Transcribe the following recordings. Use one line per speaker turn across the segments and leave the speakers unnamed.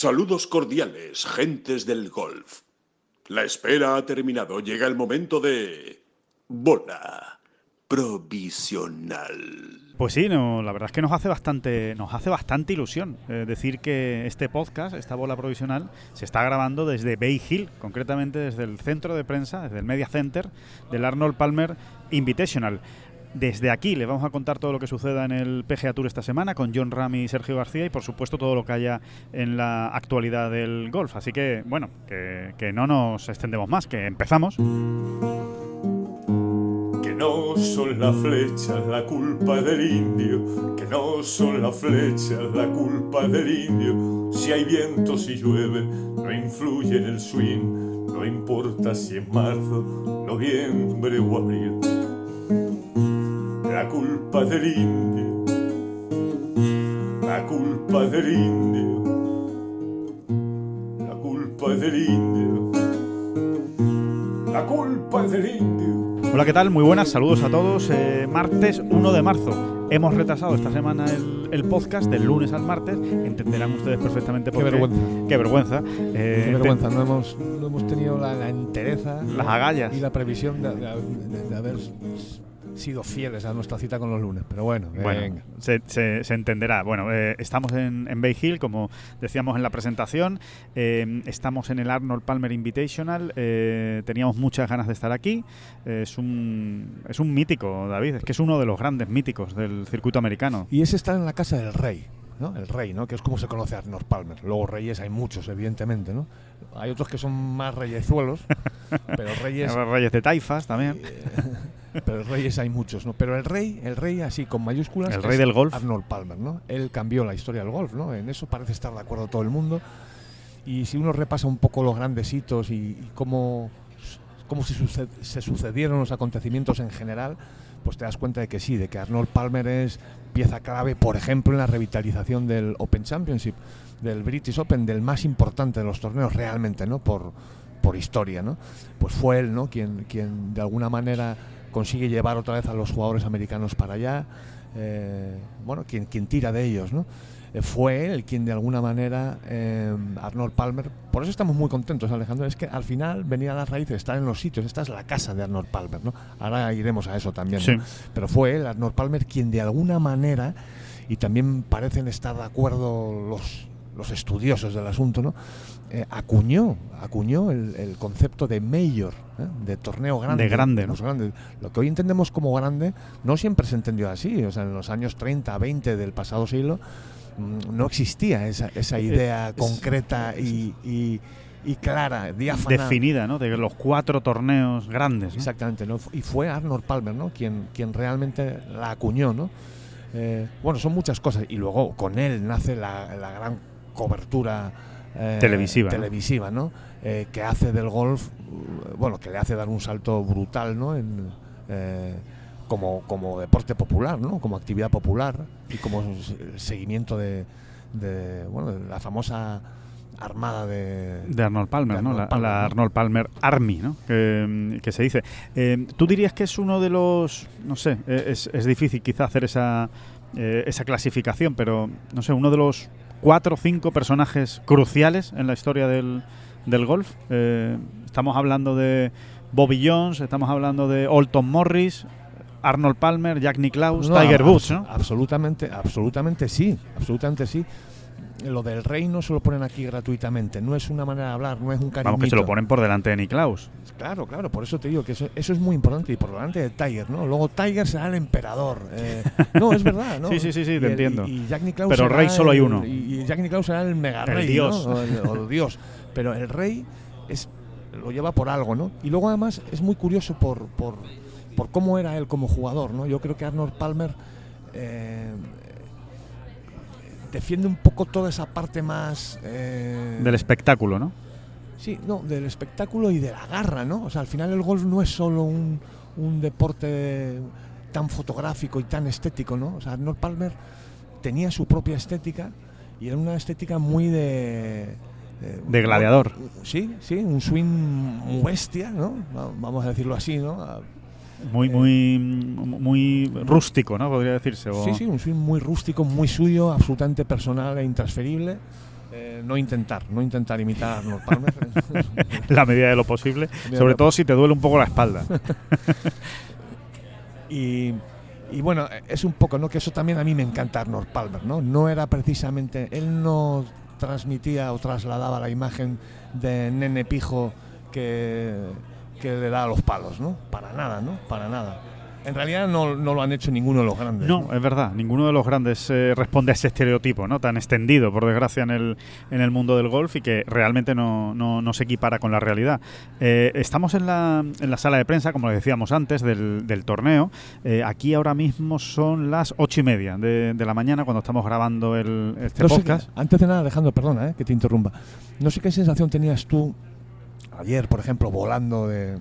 Saludos cordiales, gentes del golf. La espera ha terminado. Llega el momento de... Bola provisional.
Pues sí, no, la verdad es que nos hace bastante, nos hace bastante ilusión eh, decir que este podcast, esta bola provisional, se está grabando desde Bay Hill, concretamente desde el centro de prensa, desde el Media Center del Arnold Palmer Invitational. Desde aquí le vamos a contar todo lo que suceda en el PGA Tour esta semana con John Ram y Sergio García y por supuesto todo lo que haya en la actualidad del golf. Así que, bueno, que, que no nos extendemos más, que empezamos.
Que no son las flechas la culpa del indio, que no son las flechas la culpa del indio. Si hay viento, si llueve, no influye en el swing, no importa si es marzo, noviembre o abril. La culpa del indio, la culpa del indio, la culpa del indio, la culpa del indio.
Hola, ¿qué tal? Muy buenas, saludos a todos. Eh, martes 1 de marzo. Hemos retrasado esta semana el, el podcast del lunes al martes. Entenderán ustedes perfectamente por
Qué
qué.
vergüenza.
Qué vergüenza. Eh,
Qué vergüenza, no hemos, no hemos tenido la, la entereza
Las agallas.
y la previsión de, de- de haber sido fieles a nuestra cita con los lunes. Pero bueno,
Bueno,
venga.
se, se- se entenderá. Bueno, eh, estamos en, en Bay Hill, como decíamos en la presentación. eh, estamos en el Arnold Palmer Invitational. eh, teníamos muchas ganas de estar aquí. eh, es, un, es un mítico, David. Es que es uno de los grandes míticos del circuito americano.
Y es estar en la casa del rey, ¿no? El rey, ¿no? Que es como se conoce a Arnold Palmer. Luego reyes hay muchos, evidentemente, ¿no? Hay otros que son más reyezuelos, pero reyes...
Reyes de Taifas también.
Pero reyes hay muchos, ¿no? Pero el rey, el rey así con mayúsculas,
El rey del golf.
Arnold Palmer, ¿no? Él cambió la historia del golf, ¿no? En eso parece estar de acuerdo todo el mundo. Y si uno repasa un poco los grandes hitos y, y cómo, cómo se, suce- se sucedieron los acontecimientos en general, pues te das cuenta de que sí, de que Arnold Palmer es pieza clave, por ejemplo, en la revitalización del Open Championship, del British Open, del más importante de los torneos realmente, ¿no? Por, por historia, ¿no? Pues fue él, ¿no? Quien, quien de alguna manera consigue llevar otra vez a los jugadores americanos para allá, eh, bueno, quien, quien tira de ellos, ¿no? Eh, fue él quien de alguna manera, eh, Arnold Palmer, por eso estamos muy contentos, Alejandro, es que al final venía a las raíces, estar en los sitios, esta es la casa de Arnold Palmer, ¿no? Ahora iremos a eso también, pero fue él, Arnold Palmer, quien de alguna manera, y también parecen estar de acuerdo los, los estudiosos del asunto, ¿no? Eh, acuñó, acuñó el, el concepto de mayor, ¿eh? de torneo grande.
De grande, ¿no?
los grandes. Lo que hoy entendemos como grande no siempre se entendió así. O sea, en los años 30, 20 del pasado siglo mm, no existía esa, esa idea
es-
concreta y, y- y clara, diáfana.
Definida, ¿no? De los cuatro torneos grandes. ¿no?
Exactamente, ¿no? y fue Arnold Palmer, ¿no? Quien, quien realmente la acuñó, ¿no? Eh, bueno, son muchas cosas y luego con él nace la, la gran cobertura eh,
Televisiva, ¿no?
televisiva, ¿no? Eh, que hace del golf, uh, bueno, que le hace dar un salto brutal, ¿no? En, eh, como, como deporte popular, ¿no? Como actividad popular y como se- seguimiento de, de, bueno, de la famosa armada de,
De Arnold Palmer,
De
¿no?
Arnold
La,
Palmer,
la
¿no?
Arnold Palmer Army, ¿no? Que, que se dice. Eh, ¿Tú dirías que es uno de los, no sé, eh, es, es difícil quizá hacer esa, eh, esa clasificación, pero, no sé, uno de los cuatro o cinco personajes cruciales en la historia del, del golf? Eh, estamos hablando de Bobby Jones, estamos hablando de Olton Morris, Arnold Palmer, Jack Nicklaus,
No,
Tiger Woods, ¿no?
Absolutamente, absolutamente sí, absolutamente sí. Lo del rey no se lo ponen aquí gratuitamente, no es una manera de hablar, no es un cariñito.
Vamos, que se lo ponen por delante de Nicklaus.
Claro, claro, por eso te digo que eso, eso es muy importante y por delante de Tiger, ¿no? Luego Tiger será el emperador. eh, no, es verdad, ¿no?
Sí, sí, sí, sí, te entiendo.
Y, y Jack Nicklaus
Pero rey solo hay uno.
Y, y Jack Nicklaus será el mega
El
rey,
dios.
¿no? O, el, o el dios. Pero el rey es lo lleva por algo, ¿no? Y luego además es muy curioso por, por, por cómo era él como jugador, ¿no? Yo creo que Arnold Palmer eh, defiende un poco toda esa parte más eh,
Del espectáculo, ¿no?
Sí, no, del espectáculo y de la garra, ¿no? O sea, al final el golf no es solo un, un deporte tan fotográfico y tan estético, ¿no? O sea, Arnold Palmer tenía su propia estética y era una estética muy de...
De gladiador.
Sí, sí, un swing bestia, ¿no? Va- Vamos a decirlo así, ¿no?
Muy, muy, muy rústico, ¿no? Podría decirse. o-
Sí, sí, un swing muy rústico, muy suyo, absolutamente personal e intransferible. eh, no intentar, no intentar imitar Arnold Palmer.
La medida de lo posible, sobre todo si te duele un poco la espalda.
Y, y bueno, es un poco, ¿no? Que eso también a mí me encanta Arnold Palmer, ¿no? No era precisamente, él no transmitía o trasladaba la imagen de nene pijo que, que le da a los palos, ¿no? Para nada, ¿no? Para nada. En realidad no, no lo han hecho ninguno de los grandes.
No, es verdad, ninguno de los grandes eh, responde a ese estereotipo, ¿no? Tan extendido, por desgracia, en el, en el mundo del golf y que realmente no, no- no se equipara con la realidad. Eh, estamos en la, en la sala de prensa, como decíamos antes, del, del torneo. Eh, aquí ahora mismo son las ocho y media de, de la mañana cuando estamos grabando el, este
sé
podcast.
antes de nada, Alejandro, perdona que te interrumpa. No sé qué sensación tenías tú ayer, por ejemplo, volando de-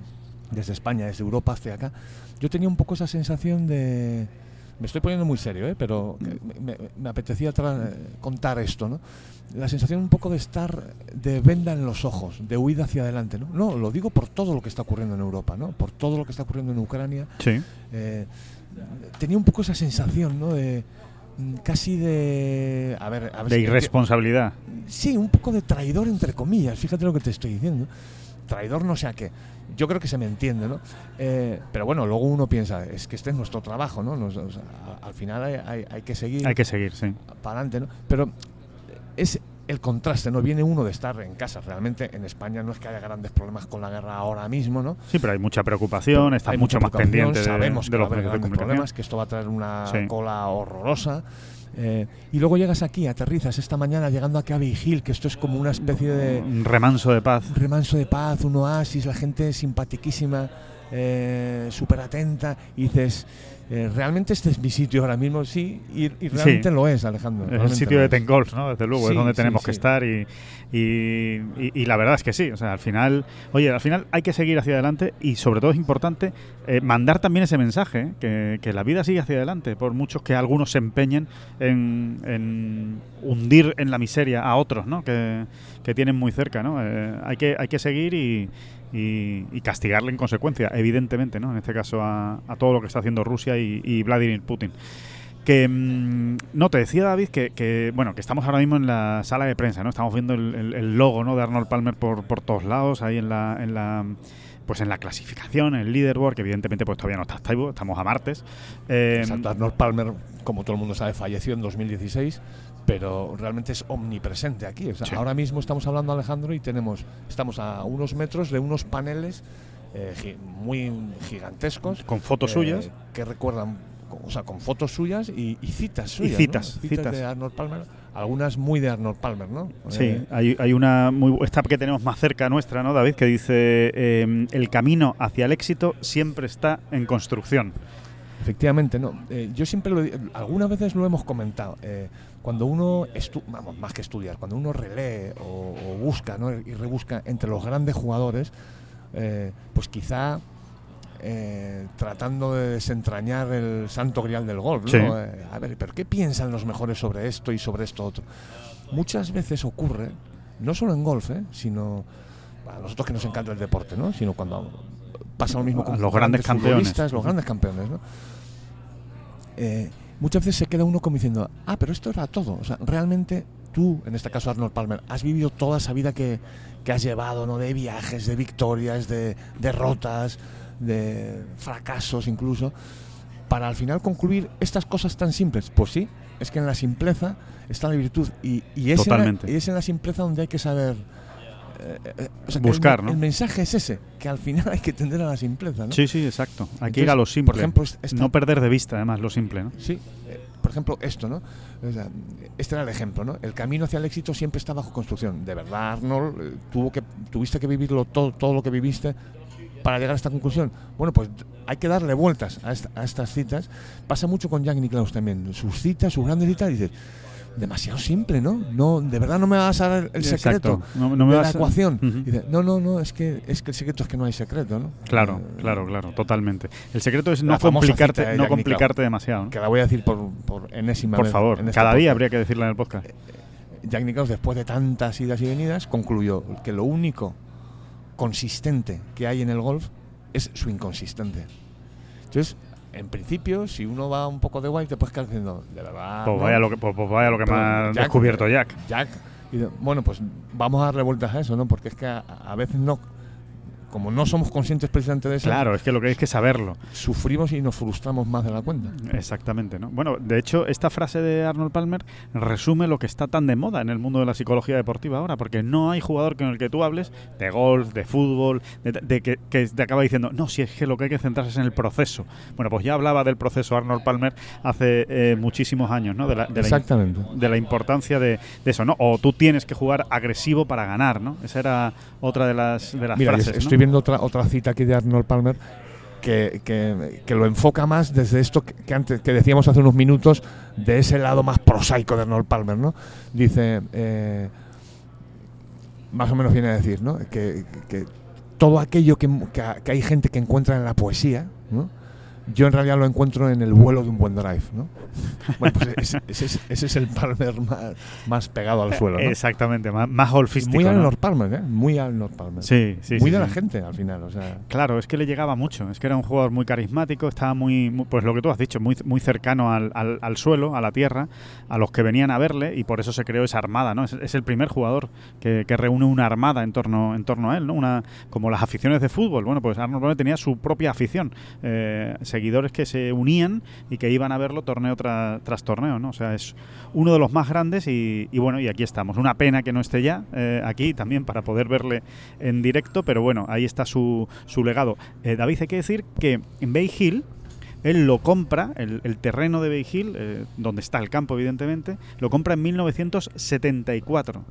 desde España, desde Europa hacia acá. Yo tenía un poco esa sensación de... Me estoy poniendo muy serio, ¿eh? pero me, me- me apetecía contar esto, ¿no? La sensación un poco de estar de venda en los ojos, de huida hacia adelante, ¿no? No, lo digo por todo lo que está ocurriendo en Europa, ¿no? Por todo lo que está ocurriendo en Ucrania,
Sí.
eh, tenía un poco esa sensación, ¿no? De mm, casi de a ver, a ver
De irresponsabilidad.
sí, un poco de traidor entre comillas. Fíjate lo que te estoy diciendo. Traidor no sé a qué. Yo creo que se me entiende, ¿no? Eh, pero bueno, luego uno piensa, es que este es nuestro trabajo, ¿no? Nos- o sea, al final hay, hay- hay que seguir
Hay que seguir, sí.
para adelante, ¿no? Pero es el contraste, ¿no? Viene uno de estar en casa. Realmente en España no es que haya grandes problemas con la guerra ahora mismo, ¿no?
Sí, pero hay mucha preocupación, está mucho más pendiente de,
sabemos
de
que va
los
a haber
de
grandes problemas, que esto va a traer una
Sí.
cola horrorosa. Eh, y luego llegas aquí, aterrizas esta mañana llegando aquí a Vigil, que esto es como una especie de
Un remanso de paz.
un remanso de paz, un oasis, la gente simpatiquísima, eh, súper atenta, y dices, eh, realmente este es mi sitio ahora mismo, sí, y, y realmente
Sí.
lo es, Alejandro.
Es el sitio de. Ten ¿no? Desde luego,
Sí,
es donde
sí,
tenemos que estar y, y- la verdad es que sí. O sea, al final, oye, al final hay que seguir hacia adelante y sobre todo es importante eh, mandar también ese mensaje, ¿eh? que, que la vida sigue hacia adelante, por muchos que algunos se empeñen en, en hundir en la miseria a otros, ¿no? Que, que tienen muy cerca, ¿no? Eh, hay, que, hay que seguir y, y- y castigarle en consecuencia, evidentemente, ¿no? En este caso a, a todo lo que está haciendo Rusia y, Vladimir Putin. Que mm, no te decía David que, que, bueno que estamos ahora mismo en la sala de prensa, ¿no? Estamos viendo el, logo ¿no? de Arnold Palmer por, por todos lados, ahí en la, en la pues en la clasificación, en el leaderboard, que evidentemente pues todavía no está activo, estamos a martes. Eh,
Arnold Palmer, como todo el mundo sabe, falleció en 2016, pero realmente es omnipresente aquí. O sea,
Sí.
Ahora mismo estamos hablando, Alejandro, y tenemos, estamos a unos metros de unos paneles eh, gi- muy gigantescos.
con fotos
eh,
suyas.
Que recuerdan, o sea, con fotos suyas y, y citas suyas. ¿no?
citas, citas.
de Arnold Palmer, algunas muy de Arnold Palmer, ¿no?
Sí,
Eh,
hay, hay una muy esta que tenemos más cerca nuestra, ¿no, David? Que dice eh, el camino hacia el éxito siempre está en construcción.
Efectivamente, no. Yo siempre lo algunas veces lo hemos comentado. Cuando uno, estu- vamos, más que estudiar, cuando uno relee o, o busca ¿no? y rebusca entre los grandes jugadores, eh, pues quizá eh, tratando de desentrañar el santo grial del golf. ¿no?
Sí.
Eh, a ver, ¿pero qué piensan los mejores sobre esto y sobre esto otro? Muchas veces ocurre, no solo en golf, ¿eh? sino a nosotros que nos encanta el deporte, ¿no? sino cuando pasa lo mismo con
los grandes campeones.
los grandes campeones, ¿no? Muchas veces se queda uno como diciendo, ah, pero esto era todo. O sea, realmente tú, en este caso Arnold Palmer, has vivido toda esa vida que, que has llevado, ¿no? De viajes, de victorias, de derrotas, de fracasos incluso, para al final concluir estas cosas tan simples. Pues sí, es que en la simpleza está la virtud y, y es, en la, y es en la simpleza donde hay que saber... eh, o sea, que el
Buscar, ¿no?
El mensaje es ese, que al final hay que tender a la simpleza, ¿no?
Sí, sí, exacto. Hay que
Entonces,
ir a lo simple.
Por ejemplo, esta-
no perder de vista, además, lo simple, ¿no?
Sí, eh, por ejemplo, esto, ¿no? O sea, este era el ejemplo, ¿no? El camino hacia el éxito siempre está bajo construcción. De verdad, Arnold, eh, tuvo que, tuviste que vivirlo todo, todo lo que viviste para llegar a esta conclusión. Bueno, pues hay que darle vueltas a, esta- a estas citas. Pasa mucho con Jack Nicklaus también. Sus citas, sus grandes citas, dices, demasiado simple, ¿no? No, de verdad no me vas a dar el secreto
No- no me
de
vas
la
a-
ecuación.
Ujú.
Dice, no, no, no, es que, es que el secreto es que no hay secreto, ¿no?
Claro,
Eh,
claro, claro, totalmente. El secreto es no complicarte, no complicarte demasiado. ¿no?
Que la voy a decir por, por enésima
Por
vez
favor,
en este
cada día habría que decirla en el podcast.
Jack Nicklaus, después de tantas idas y venidas, concluyó que lo único consistente que hay en el golf es su inconsistente. Entonces, en principio, si uno va un poco de guay, te puedes quedar diciendo, de verdad.
Pues vaya lo que, pues, pues vaya lo que me ha descubierto Jack.
Jack, Y bueno, pues vamos a darle vueltas a eso, ¿no? Porque es que a, a veces no, como no somos conscientes precisamente de eso,
Claro, es que lo que hay es que saberlo.
sufrimos y nos frustramos más de la cuenta.
Exactamente, ¿no? Bueno, de hecho, esta frase de Arnold Palmer resume lo que está tan de moda en el mundo de la psicología deportiva ahora, porque no hay jugador con el que tú hables de golf, de fútbol, de, de que, que te acaba diciendo, no, si es que lo que hay que centrarse es en el proceso. Bueno, pues ya hablaba del proceso Arnold Palmer hace eh, muchísimos años, ¿no? De la, de la,
Exactamente.
de la importancia de, de eso, ¿no? O tú tienes que jugar agresivo para ganar, ¿no? Esa era otra de las, de las
Mira,
frases.
Otra, otra cita aquí de Arnold Palmer que, que- lo enfoca más desde esto que, antes que decíamos hace unos minutos, de ese lado más prosaico de Arnold Palmer, ¿no? Dice, eh, más o menos viene a decir, ¿no? Que, que todo aquello que, que- que hay gente que encuentra en la poesía, ¿no? Yo en realidad lo encuentro en el vuelo de un buen drive, ¿no? Bueno, pues ese, ese es, ese es el Palmer más, más pegado al suelo, ¿no?
Exactamente, más, más golfístico.
Muy
¿no?
Arnold Palmer, ¿eh? Muy Arnold Palmer.
Sí, sí,
muy
sí,
de la gente al final, o sea.
Claro, es que le llegaba mucho. Es que era un jugador muy carismático, estaba muy, muy- pues lo que tú has dicho, muy, muy cercano al, al- al suelo, a la tierra, a los que venían a verle y por eso se creó esa armada, ¿no? Es, es el primer jugador que, que reúne una armada en torno, en torno a él, ¿no? Una, como las aficiones de fútbol. Bueno, pues Arnold Palmer tenía su propia afición, eh, seguidores que se unían y que iban a verlo torneo tra- tras torneo, ¿no? O sea, es uno de los más grandes y, bueno, y aquí estamos. Una pena que no esté ya eh, aquí también para poder verle en directo, pero bueno, ahí está su, su legado. Eh, David, hay que decir que en Bay Hill, él lo compra, el, el terreno de Bay Hill, eh, donde está el campo, evidentemente, lo compra en 1974.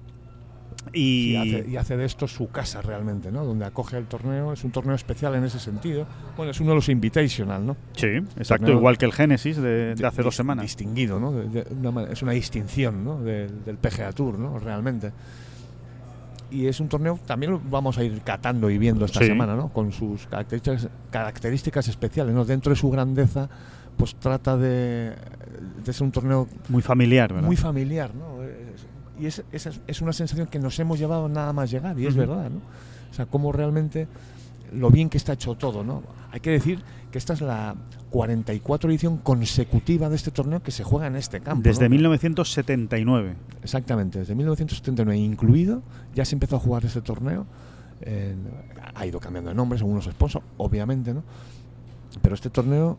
Y,
hace, y hace de esto su casa realmente, ¿no? Donde acoge el torneo. Es un torneo especial en ese sentido. Bueno, es uno de los invitational, ¿no?
sí, exacto,
torneo-
igual que el Génesis de, de hace dos semanas.
Distinguido, ¿no? De- de una manera- es una distinción, ¿no? Del, del PGA Tour, ¿no? Realmente. Y es un torneo, también lo vamos a ir catando y viendo esta
Sí.
semana, ¿no? Con sus características, características especiales, ¿no? Dentro de su grandeza, pues trata de, de ser un torneo
Muy familiar, ¿verdad?
muy familiar, ¿no? Es- y es, es, es una sensación que nos hemos llevado nada más llegar, y es
Ujú.
verdad, ¿no? O sea, cómo realmente lo bien que está hecho todo, ¿no? Hay que decir que esta es la 44 edición consecutiva de este torneo que se juega en este campo.
Desde
¿no?
1979.
Exactamente, desde 1979 incluido, ya se empezó a jugar este torneo. en- ha ido cambiando de nombre según los sponsors, obviamente, ¿no? Pero este torneo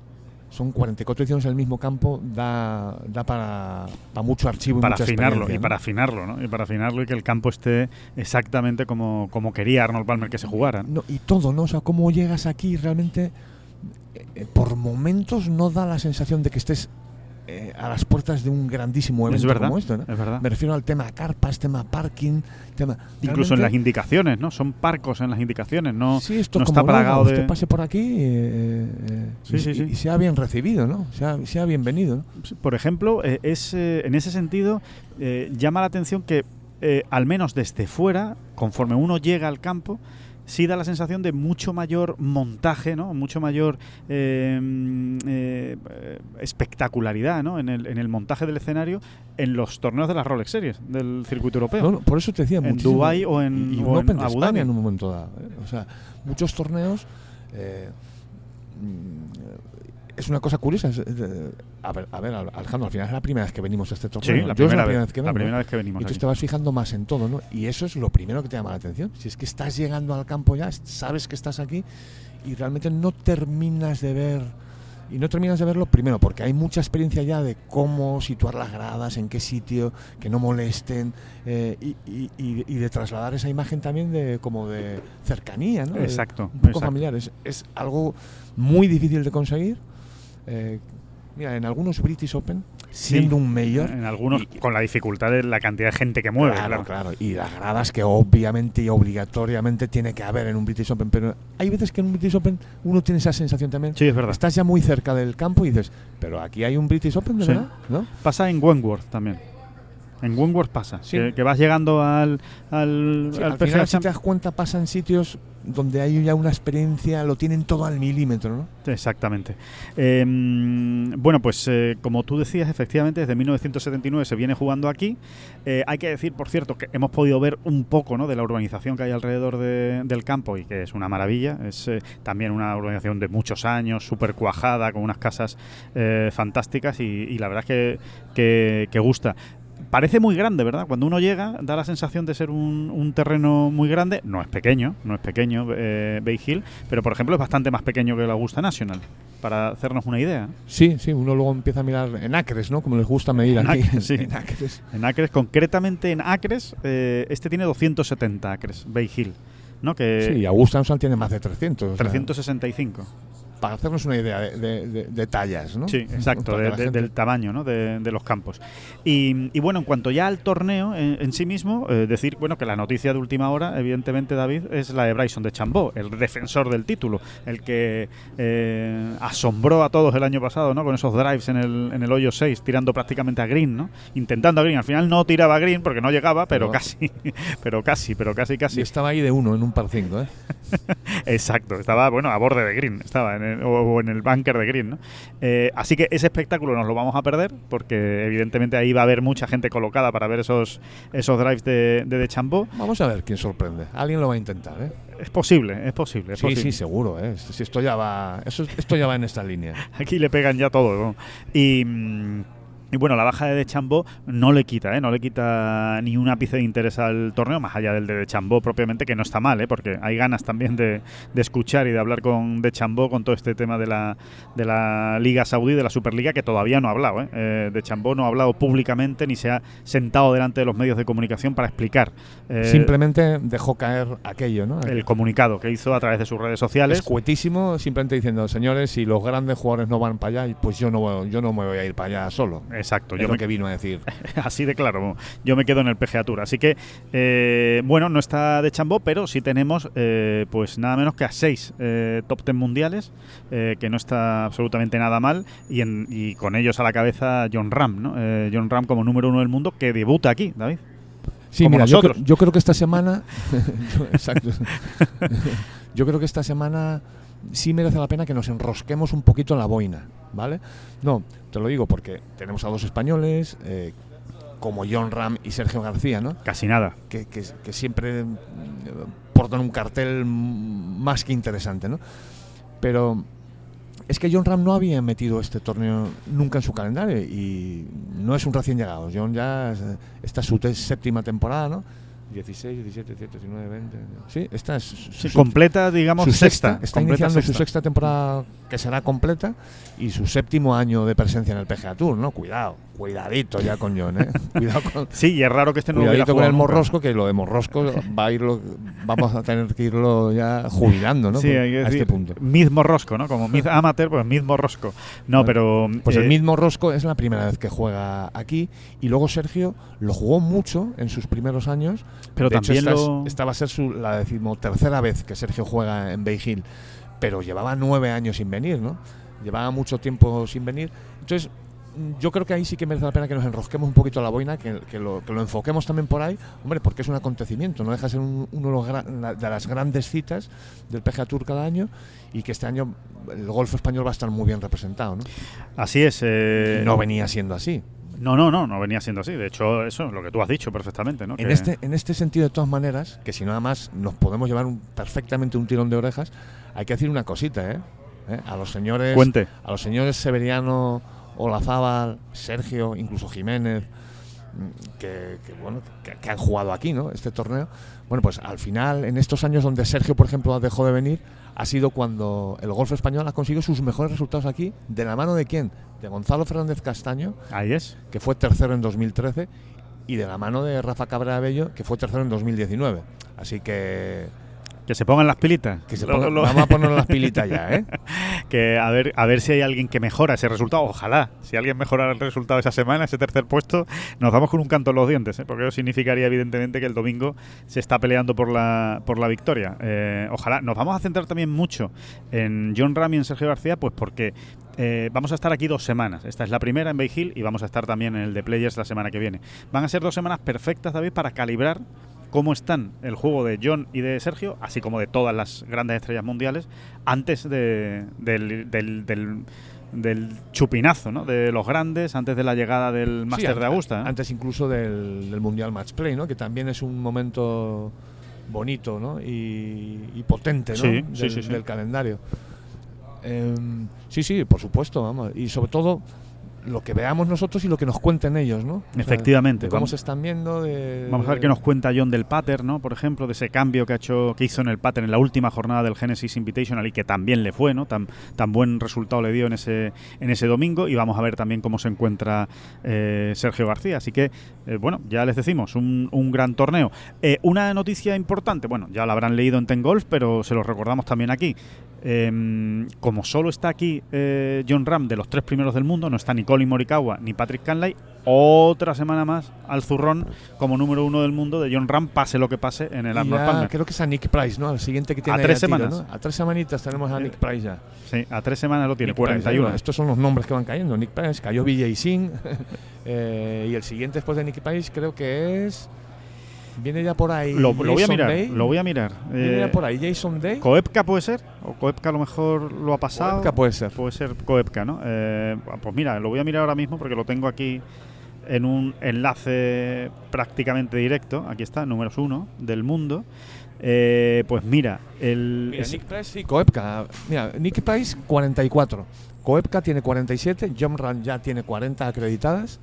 son 44 ediciones en el mismo campo, da, da para, para mucho archivo y
para
mucha
afinarlo y para afinarlo, ¿no? Y para afinarlo y que el campo esté exactamente como, como quería Arnold Palmer que se jugara.
No, y todo, ¿no? O sea, cómo llegas aquí realmente eh, por momentos no da la sensación de que estés eh, a las puertas de un grandísimo
Es
evento
verdad,
como ¿no?
es verdad.
Me refiero al tema carpas, tema parking, tema...
Incluso en las indicaciones, ¿no? Son parcos en las indicaciones, no,
sí, esto
no
como
está plagado de...
usted pase por aquí eh, eh,
Sí,
y,
sí,
y sea bien recibido, ¿no? Sea, sea bienvenido, ¿no?
Por ejemplo, es en ese sentido llama la atención que al menos desde fuera, conforme uno llega al campo, sí da la sensación de mucho mayor montaje, ¿no? Mucho mayor eh, mm, eh, eh, espectacularidad, ¿no? En el, en el montaje del escenario en los torneos de las Rolex Series del circuito europeo.
No, no, por eso te decía,
En. Dubái o en-
y, y
o en
Open de
Abu
España
Dhabi.
en un momento dado. ¿eh? O sea, muchos torneos. Es una cosa curiosa. es, eh, a ver, a ver, Alejandro, al final es la primera vez que venimos a este
Sí,
torneo.
la
Yo es
primera, vez,
que
la primera vez que venimos
Y tú
aquí.
te vas fijando más en todo, ¿no? Y eso es lo primero que te llama la atención. Si es que estás llegando al campo ya, sabes que estás aquí y realmente no terminas de ver. Y no terminas de verlo primero porque hay mucha experiencia ya de cómo situar las gradas, en qué sitio, que no molesten eh, y, y- y- y de trasladar esa imagen también de como de cercanía, ¿no? De-
Exacto,
un poco
exacto.
familiar. Es, es algo muy difícil de conseguir. Eh, mira, en algunos British Open, siendo un mayor,
En algunos,
y-
con la dificultad de la cantidad de gente que mueve,
Claro,
claro.
claro. Y las gradas que obviamente y obligatoriamente tiene que haber en un British Open. Pero hay veces que en un British Open uno tiene esa sensación también.
Sí, es verdad.
Estás ya muy cerca del campo y dices, pero aquí hay un British Open de
Sí.
verdad, ¿no?
Pasa en Wentworth también. En Wentworth pasa.
Sí.
Que, que vas llegando al, al,
Sí,
al
al final, si te das cuenta, pasa en sitios donde hay ya una experiencia, lo tienen todo al milímetro, ¿no?
Exactamente. Eh, bueno, pues eh, como tú decías, efectivamente, desde 1979 se viene jugando aquí. Eh, hay que decir, por cierto, que hemos podido ver un poco ¿no? de la urbanización que hay alrededor de- del campo y que es una maravilla. Es eh, también una urbanización de muchos años, súper cuajada, con unas casas fantásticas y, y la verdad es que, que- que gusta. Parece muy grande, ¿verdad? Cuando uno llega, da la sensación de ser un, un terreno muy grande. No es pequeño, no es pequeño eh, Bay Hill, pero por ejemplo es bastante más pequeño que el Augusta National, para hacernos una idea.
Sí, sí, uno luego empieza a mirar en acres, ¿no? Como les gusta medir
En
aquí.
acres, sí.
En acres.
En acres, concretamente en acres, eh, este tiene 270 acres, Bay Hill, ¿no? Que
Sí, Augusta National tiene más de 300. o sea,
365.
Para hacernos una idea de, de- de- de tallas, ¿no?
Sí, exacto,
gente-
del tamaño ¿no? de, los campos. Y, y bueno, en cuanto ya al torneo en, en sí mismo, eh, decir bueno que la noticia de última hora, evidentemente, David, es la de Bryson de Chambó, el defensor del título, el que eh, asombró a todos el año pasado ¿no? con esos drives en el, en el hoyo 6, tirando prácticamente a green, ¿no? intentando a green. Al final no tiraba a green porque no llegaba, pero casi, pero casi, pero casi,
Y
casi.
estaba ahí de uno en un par 5, ¿eh?
Exacto, estaba bueno a borde de green, estaba en el- o, en el bunker de green, ¿no? Eh, así que ese espectáculo nos lo vamos a perder porque evidentemente ahí va a haber mucha gente colocada para ver esos esos drives de de, de Chambó.
Vamos a ver quién sorprende. Alguien lo va a intentar, ¿eh?
Es posible, es posible, es
Sí,
posible.
sí, seguro, ¿eh? Si esto ya va, eso, esto ya va en esta línea.
Aquí le pegan ya todo. ¿no? Y, mm, y bueno, la baja de De Chambó no le quita, ¿eh? no le quita ni un ápice de interés al torneo, más allá del de De Chambó propiamente, que no está mal, ¿eh? porque hay ganas también de, de escuchar y de hablar con De Chambó con todo este tema de la, de la Liga Saudí, de la Superliga, que todavía no ha hablado. ¿eh? Eh, de Chambó no ha hablado públicamente ni se ha sentado delante de los medios de comunicación para explicar eh,
Simplemente dejó caer aquello, ¿no?
el comunicado que hizo a través de sus redes sociales.
Escuetísimo, simplemente diciendo, señores, si los grandes jugadores no van para allá, pues yo no, yo no me voy a ir para allá solo.
Exacto,
Es
yo
lo
me,
que vino a decir.
Así de claro, yo me quedo en el PGA Tour. Así que, eh, bueno, no está de Chambó, pero sí tenemos eh, pues nada menos que a seis eh, top ten mundiales, que no está absolutamente nada mal, y, en- y con ellos a la cabeza John Ram, ¿no? John Ram como número uno del mundo, que debuta aquí, David.
Sí,
Como
mira, yo, creo- yo creo que esta semana. yo- exacto. yo creo que esta semana sí merece la pena que nos enrosquemos un poquito en la boina, ¿vale? No, te lo digo porque tenemos a dos españoles, eh, como John Ram y Sergio García, ¿no?
Casi nada.
que, que- que siempre mm, portan un cartel más que interesante, ¿no? Pero es que John Ram no había metido este torneo nunca en su calendario y no es un recién llegado. John ya es- esta es su séptima temporada, ¿no? 16, 17, 18, 19, 20. Sí, esta es su,
Sí,
su-
completa, digamos,
su
sexta.
sexta. Está iniciando su
sexta.
sexta temporada que será completa y su séptimo año de presencia en el PGA Tour, ¿no? Cuidado, cuidadito ya con John, ¿eh? Cuidado con,
Sí, y es raro que este no
Cuidadito con el
nunca.
morrosco, que lo de morrosco va a irlo, vamos a tener que irlo ya jubilando, ¿no?
Sí, hay que
a
decir,
este punto.
Mid Morrosco, ¿no? Como Mid Amateur, pues Mid Morrosco. No,
Bueno,
pero...
Pues
eh,
el mismo Rosco es la primera vez que juega aquí y luego Sergio lo jugó mucho en sus primeros años.
Pero
De hecho,
también
esta, es-
lo-
esta va a ser su, la decimotercera vez que Sergio juega en Bay Hill, pero llevaba nueve años sin venir, ¿no? Llevaba mucho tiempo sin venir. Entonces, yo creo que ahí sí que merece la pena que nos enrosquemos un poquito la boina, que, que lo, que lo enfoquemos también por ahí, hombre, porque es un acontecimiento, no deja de ser un- uno de, las grandes citas del PGA Tour cada año y que este año el golf español va a estar muy bien representado, ¿no?
Así es. eh,
no venía siendo así.
No, no, no, no venía siendo así. De hecho, eso es lo que tú has dicho perfectamente, ¿no?
En
Que-
este, en este sentido, de todas maneras, que si nada más nos podemos llevar un- perfectamente un tirón de orejas, hay que decir una cosita, ¿eh? ¿Eh? A los señores,
Cuente.
a los señores Severiano, Olazábal, Sergio, incluso Jiménez, que, que, bueno, que, que han jugado aquí, ¿no? Este torneo. Bueno, pues al final, en estos años donde Sergio, por ejemplo, dejó de venir, ha sido cuando el golf español ha conseguido sus mejores resultados aquí, de la mano de quién? De Gonzalo Fernández Castaño,
Ahí es.
que fue tercero en 2013, y de la mano de Rafa Cabrera Bello, que fue tercero en 2019. Así que,
Que se pongan las pilitas.
que se
Lo-
ponga-
lo-
vamos a poner las pilitas ya, ¿eh?
que a ver, a ver si hay alguien que mejora ese resultado. Ojalá. Si alguien mejora el resultado esa semana, ese tercer puesto, nos vamos con un canto en los dientes, ¿eh? porque eso significaría evidentemente que el domingo se está peleando por la, por la victoria. Eh, ojalá. Nos vamos a centrar también mucho en John Ram y en Sergio García, pues porque eh, vamos a estar aquí dos semanas. Esta es la primera en Bay Hill y vamos a estar también en el de Players la semana que viene. Van a ser dos semanas perfectas, David, para calibrar cómo están el juego de John y de Sergio, así como de todas las grandes estrellas mundiales, antes de- del, del- del- del chupinazo ¿no? de los grandes, antes de la llegada del
Sí, an-
de Augusta. ¿eh?
Antes incluso del, Mundial Match Play, ¿no? Que también es un momento bonito, ¿no? Y, y potente, ¿no?
Sí,
del,
sí, sí, sí.
del calendario. Em, sí, sí, por supuesto, vamos. Y sobre todo, lo que veamos nosotros y lo que nos cuenten ellos, ¿no? O sea,
Efectivamente.
de cómo
Vamos-
se están viendo. De,
Vamos a ver qué nos cuenta John del pattern, ¿no? Por ejemplo, de ese cambio que ha hecho, que hizo en el pattern en la última jornada del Genesis Invitational y que también le fue, ¿no? Tan, tan buen resultado le dio en ese, en ese domingo. Y vamos a ver también cómo se encuentra eh, Sergio García. Así que, eh, bueno, ya les decimos, un, un gran torneo. Eh, una noticia importante, bueno, ya la habrán leído en Ten Golf, pero se lo recordamos también aquí. Em, como solo está aquí eh, John Ram de los tres primeros del mundo, no está ni Colin Morikawa ni Patrick Canlay, otra semana más al zurrón como número uno del mundo de John Ram, pase lo que pase en el Arnold Palmer.
creo que es a Nick Price, ¿no? El siguiente que tiene
A tres
al tiro,
semanas.
¿no? A tres semanitas tenemos a Nick Price ya.
Sí, a tres semanas lo tiene,
Nick Price,
41.
¿eh? Estos son los nombres que van cayendo. Nick Price, cayó BJ Singh. eh, y el siguiente después de Nick Price creo que es. Viene ya por ahí.
lo, lo voy a mirar,
Day.
lo voy a mirar.
Viene
Eh,
ya por ahí Jason Day.
Koepka puede ser, o Koepka a lo mejor lo ha pasado.
Koepka puede ser.
Puede ser Koepka, ¿no? Eh, pues mira, lo voy a mirar ahora mismo porque lo tengo aquí en un enlace prácticamente directo. Aquí está, números uno del mundo. Eh, pues mira, el
Mira, Nick Price y Koepka. Mira, Nick Price 44. Koepka tiene 47. John Ram ya tiene 40 acreditadas.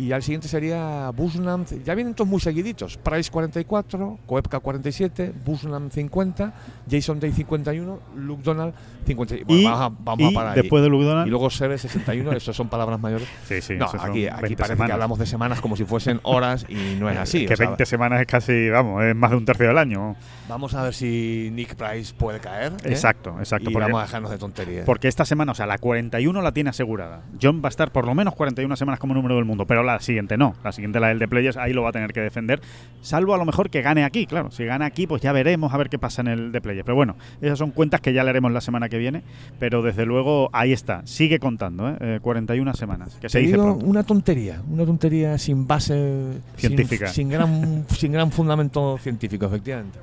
Y al siguiente sería Busnam. Ya vienen todos muy seguiditos. Price 44, Koepka 47, Busnam 50, Jason Day 51, Luke Donald 50. Bueno,
y,
vamos a, vamos a
y
parar ahí.
después de Luke Donald,
Y luego Seve 61, eso son palabras mayores.
sí, sí,
no,
eso son
aquí, aquí
20
parece
semanas.
que hablamos de semanas como si fuesen horas y no es así.
que
o sea,
20 semanas es casi, vamos, es más de un tercio del año.
vamos a ver si Nick Price puede caer. ¿eh?
Exacto, exacto.
Y
porque-
vamos a dejarnos de tonterías.
Porque esta semana, o sea, la 41 la tiene asegurada. John va a estar por lo menos 41 semanas como número del mundo, pero la siguiente no. La siguiente, la del de Players, ahí lo va a tener que defender. Salvo a lo mejor que gane aquí, claro. Si gana aquí, pues ya veremos a ver qué pasa en el de Players. Pero bueno, esas son cuentas que ya le haremos la semana que viene. Pero desde luego, ahí está. Sigue contando, ¿eh? Eh, 41 semanas. Que se
Te
dice
digo
pronto.
una tontería, una tontería sin base sin-
Científica.
sin, gran, sin gran fundamento científico, efectivamente.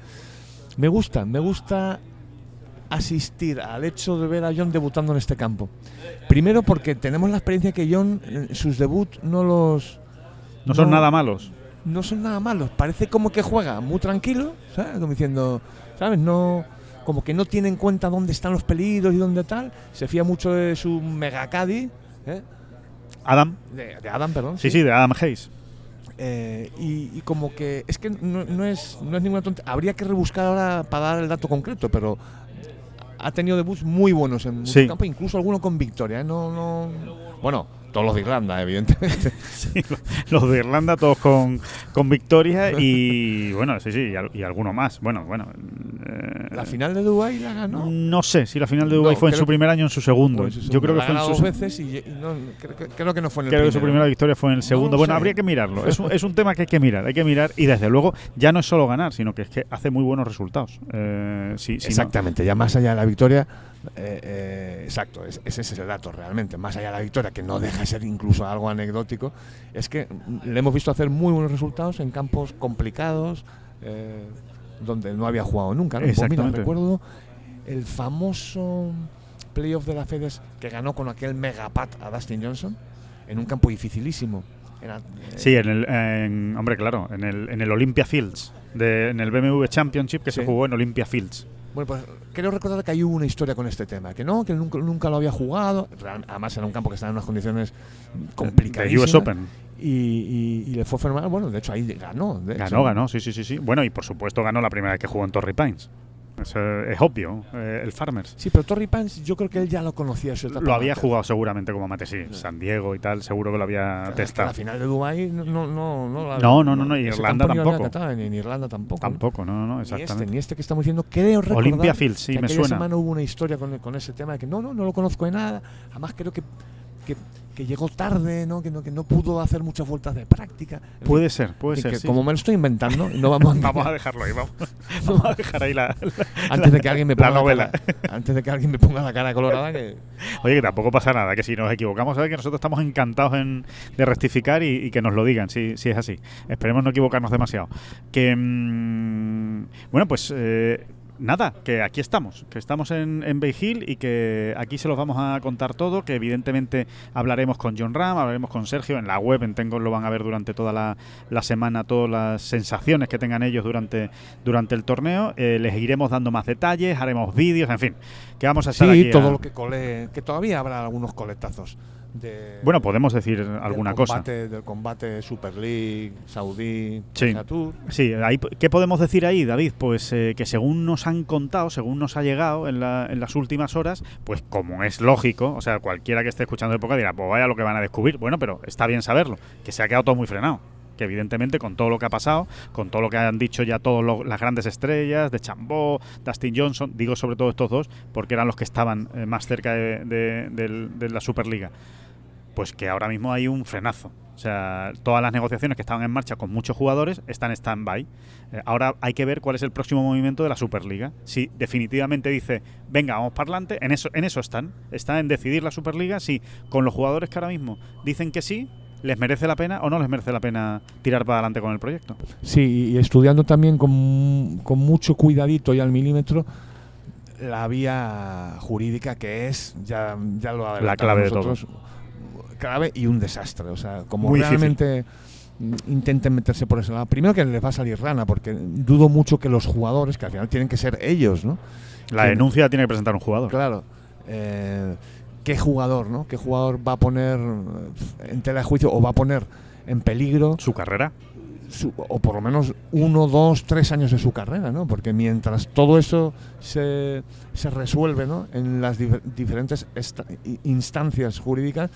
Me gusta, me gusta asistir al hecho de ver a John debutando en este campo. Primero porque tenemos la experiencia que John, eh, sus debuts no los...
No son nada malos.
No son nada malos, parece como que juega muy tranquilo, ¿sabes? Como diciendo, ¿sabes? No, como que no tiene en cuenta dónde están los peligros y dónde tal. Se fía mucho de su mega caddy, ¿eh?
Adam.
de, de Adam, perdón.
Sí, sí, de Adam Hayes.
Eh, y, y como que es que no, no es, no es ninguna tontería. Habría que rebuscar ahora para dar el dato concreto, pero ha tenido debuts muy buenos en muchos
Sí.
campos, incluso alguno con victoria. ¿eh? No, no, bueno, todos los de Irlanda, evidentemente.
Sí, los de Irlanda todos con, con victoria y bueno, sí, sí, y, y alguno más. Bueno, bueno. eh,
La final de Dubái la ganó.
No sé si la final de Dubái
No,
fue en su primer año o en su segundo.
Pues eso,
Yo creo que fue en su,
dos veces y, no, creo, que- creo que no fue en el
creo que su
primero.
primera victoria fue en el segundo.
lo
bueno,
sé.
habría que mirarlo. Es un, es un tema que hay que mirar, hay que mirar y desde luego ya no es solo ganar, sino que es que hace muy buenos resultados. Eh, no.
Exactamente, ya más allá de la victoria, eh, eh, exacto, es- ese es el dato realmente, más allá de la victoria, que no deja de ser incluso algo anecdótico, es que le hemos visto hacer muy buenos resultados en campos complicados, eh, donde no había jugado nunca. ¿no? Pues mira, recuerdo el famoso playoff de la FEDES que ganó con aquel megapat a Dustin Johnson en un campo dificilísimo. Eh,
Sí, en el, en- hombre, claro, en el, en el Olympia Fields, de, en el BMW Championship que se jugó en Olympia Fields.
Bueno, pues creo recordar que hay una historia con este tema, que no, que nunca, nunca lo había jugado. Además era un campo que estaba en unas condiciones complicadas.
De US Open.
Y, y- y le fue fenomenal. Bueno, de hecho ahí ganó. hecho.
Ganó, ganó, sí, sí, sí, sí. Bueno, y por supuesto ganó la primera vez que jugó en Torrey Pines. Eso es obvio, eh, el Farmers.
Sí, pero Torrey Pines yo creo que él ya lo conocía. Su etapa
Lo había jugado seguramente como mate, sí. San Diego y tal, seguro que lo había
Claro,
testado.
La final de Dubái no, no, no, no, la-
No, no, no, no, Irlanda tampoco.
ni en Irlanda tampoco.
Tampoco, no, no, no,
Ni este,
exactamente.
ni este que estamos diciendo, creo recordar
Olympia Fields, sí,
que
me suena.
semana hubo una historia con, con ese tema de que no, no, no lo conozco de nada. Además creo que, que, que llegó tarde, ¿no? Que, no, que no pudo hacer muchas vueltas de práctica. En fin,
Puede ser, puede ser,
que
sí.
Como me lo estoy inventando, no vamos,
Vamos a dejarlo ahí, vamos, vamos a dejar ahí la, la-
antes de que alguien me
la
ponga
novela.
cara- antes de que alguien me ponga la cara colorada que
Oye, que tampoco pasa nada, que si nos equivocamos, sabes que nosotros estamos encantados en, de rectificar y, y que nos lo digan, si, si es así. Esperemos no equivocarnos demasiado. Que, mm, bueno, pues eh, nada, que aquí estamos, que estamos en, en Bay Hill y que aquí se los vamos a contar todo, que evidentemente hablaremos con John Ram, hablaremos con Sergio, en la web, en Tengo lo van a ver durante toda la, la semana, todas las sensaciones que tengan ellos durante, durante el torneo, Eh, les iremos dando más detalles, haremos vídeos, en fin, que vamos a estar aquí
sí, todo
a-
lo que cole, que todavía habrá algunos coletazos de-
Bueno, podemos decir
del
alguna cosa.
Del combate Super League, Saudí,
Sí.
PGA Tour.
Sí, ahí, ¿qué podemos decir ahí, David? Pues eh, que según nos han contado, según nos ha llegado en, la- en las últimas horas, pues como es lógico, o sea, cualquiera que esté escuchando de época dirá, pues vaya lo que van a descubrir. Bueno, pero está bien saberlo, que se ha quedado todo muy frenado. Que evidentemente con todo lo que ha pasado, con todo lo que han dicho ya todas las grandes estrellas, de Chambó, Dustin Johnson, digo sobre todo estos dos, porque eran los que estaban eh, más cerca de, de- del- de la Superliga, pues que ahora mismo hay un frenazo. O sea, todas las negociaciones que estaban en marcha con muchos jugadores están en stand-by. Eh, ahora hay que ver cuál es el próximo movimiento de la Superliga. Si definitivamente dice, venga, vamos para adelante, en eso, en eso están. Está en decidir la Superliga si con los jugadores que ahora mismo dicen que sí, les merece la pena o no les merece la pena tirar para adelante con el proyecto.
Sí, y estudiando también con, con mucho cuidadito y al milímetro la vía jurídica que es, ya, ya lo adelantamos
clave de
nosotros, clave y un desastre. O sea, como
Muy
realmente intenten meterse por ese lado. Primero que les va a salir rana, porque dudo mucho que los jugadores, que al final tienen que ser ellos, ¿no?
La denuncia tiene que presentar un jugador.
Claro. eh, ¿Qué jugador, no? ¿Qué jugador va a poner eh, en tela de juicio o va a poner en peligro
Su carrera.
su- o por lo menos uno, dos, tres años de su carrera, ¿no? Porque mientras todo eso se, se resuelve, ¿no? En las dif- diferentes instancias jurídicas,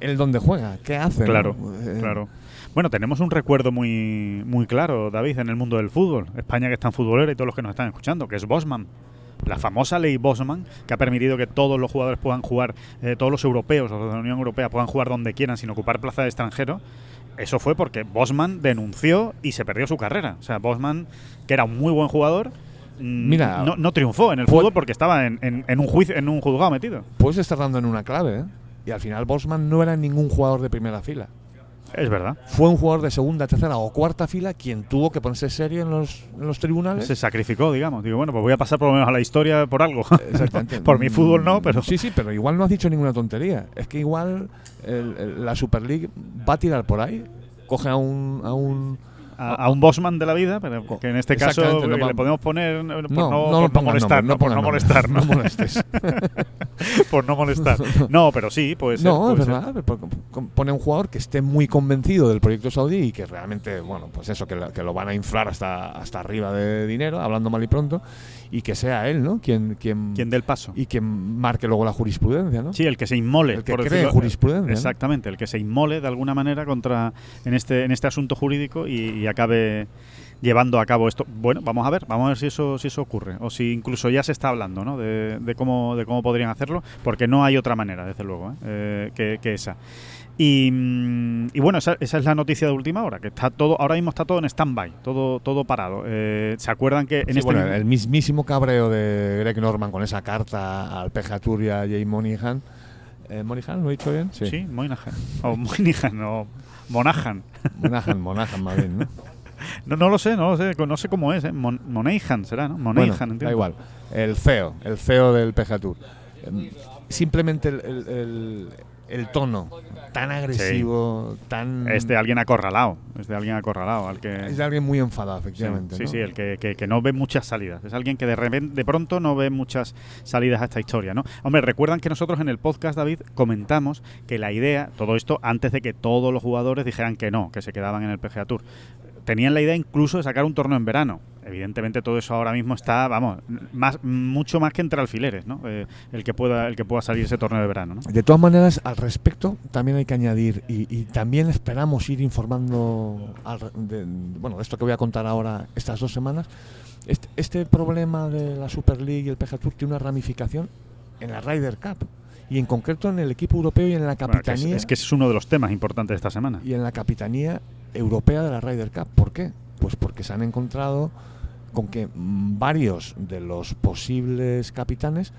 él donde juega, ¿qué hace? no?
Claro,
Eh,
claro. Bueno, tenemos un recuerdo muy, muy claro, David, en el mundo del fútbol. España que está en futbolera y todos los que nos están escuchando, que es Bosman. La famosa ley Bosman, que ha permitido que todos los jugadores puedan jugar, eh, todos los europeos o de la Unión Europea puedan jugar donde quieran sin ocupar plaza de extranjero. Eso fue porque Bosman denunció y se perdió su carrera. O sea, Bosman, que era un muy buen jugador, mm,
Mira,
no, no triunfó en el fútbol porque estaba en, en- en un juicio, en un juzgado metido.
Puedes estar dando en una clave, ¿eh? Y al final Bosman no era ningún jugador de primera fila.
Es verdad.
Fue un jugador de segunda, tercera o cuarta fila quien tuvo que ponerse serio en los, en los tribunales.
Se sacrificó, digamos. Digo, bueno, pues voy a pasar por lo menos a la historia por algo.
Exactamente.
por mi fútbol no, pero...
Sí, sí, pero igual no has dicho ninguna tontería. Es que igual el- el- la Super League va a tirar por ahí. Coge a un. A un
a, a un Bosman de la vida, pero que en este caso
no
le podemos poner por
no,
no,
no,
por no molestar,
nombre,
no, por no
pongas
molestar,
nombre,
¿no?
no molestes.
por no molestar. No, pero sí, puede ser.
no, es
ser.
verdad. porque Pone un jugador que esté muy convencido del proyecto saudí y que realmente, bueno, pues eso, que, lo- que lo van a inflar hasta, hasta arriba de dinero, hablando mal y pronto, y que sea él, ¿no? Quien, quien,
¿Quién del paso?
y quien marque luego la jurisprudencia, ¿no?
Sí, el que se inmole.
el que
por
cree
decirlo-
jurisprudencia. ¿no?
Exactamente, el que se inmole de alguna manera contra en este en este asunto jurídico y, y acabe llevando a cabo esto. Bueno, vamos a ver, vamos a ver si eso si eso ocurre o si incluso ya se está hablando, ¿no? De, de cómo de cómo podrían hacerlo, porque no hay otra manera, desde luego, ¿eh? Eh, que, que esa. Y, mm, y bueno, esa, esa es la noticia de última hora, que está todo ahora mismo está todo en stand-by, todo todo parado. Eh, ¿Se acuerdan que en
Sí,
este
bueno, el mismísimo cabreo de Greg Norman con esa carta al PGA Tour y a Jay Monihan. Eh, ¿Monihan? ¿Lo he dicho bien?
sí, Moynihan o Moynihan o Monahan.
Monahan, Monahan más bien, ¿no?
No, no lo sé, no lo sé, no sé cómo es, ¿eh? Mon- será, ¿no? Monahan,
Bueno,
entiendo.
da igual. El CEO, el CEO del PGA Tour. Em, Simplemente el, el- el- el tono tan agresivo, tan...
Es de alguien acorralado, es de alguien acorralado, al que...
es de alguien muy enfadado, efectivamente.
sí,
¿no?
sí, el que, que- que no ve muchas salidas. Es alguien que de, repente, de pronto no ve muchas salidas a esta historia, ¿no? Hombre, recuerdan que nosotros en el podcast, David, comentamos que la idea, todo esto antes de que todos los jugadores dijeran que no, que se quedaban en el PGA Tour. Tenían la idea incluso de sacar un torneo en verano. Evidentemente todo eso ahora mismo está, vamos, más, mucho más que entre alfileres, ¿no? Eh, el que pueda, el que pueda salir ese torneo de verano, ¿no?
De todas maneras, al respecto, también hay que añadir, y, y también esperamos ir informando al de, bueno, de esto que voy a contar ahora estas dos semanas. Este, este problema de la Super League y el PGA Tour tiene una ramificación en la Ryder Cup, y en concreto en el equipo europeo y en la
Bueno, que es,
capitanía,
es que ese es uno de los temas importantes de esta semana.
y en la capitanía europea de la Ryder Cup. ¿Por qué? Pues porque se han encontrado con que mm, varios de los posibles capitanes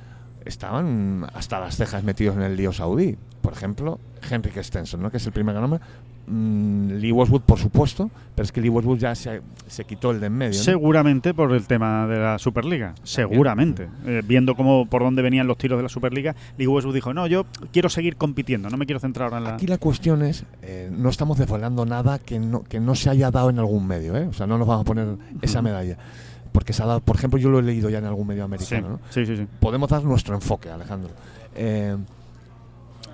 estaban hasta las cejas metidos en el lío saudí. Por ejemplo, Henrik Stenson, ¿no? que es el primer nombre. Mm, Lee Westwood, por supuesto, pero es que Lee Westwood ya se, se quitó el de en medio. ¿no?
Seguramente por el tema de la Superliga. Seguramente. Eh, viendo cómo por dónde venían los tiros de la Superliga, Lee Westwood dijo, no, yo quiero seguir compitiendo, no me quiero centrar ahora en la...
Aquí la cuestión es, eh, no estamos desvelando nada que no, que no se haya dado en algún medio, ¿eh? o sea, no nos vamos a poner esa medalla. Porque se ha dado, por ejemplo, yo lo he leído ya en algún medio
Sí,
americano, ¿no?
sí, sí, sí.
podemos dar nuestro enfoque, Alejandro. Eh,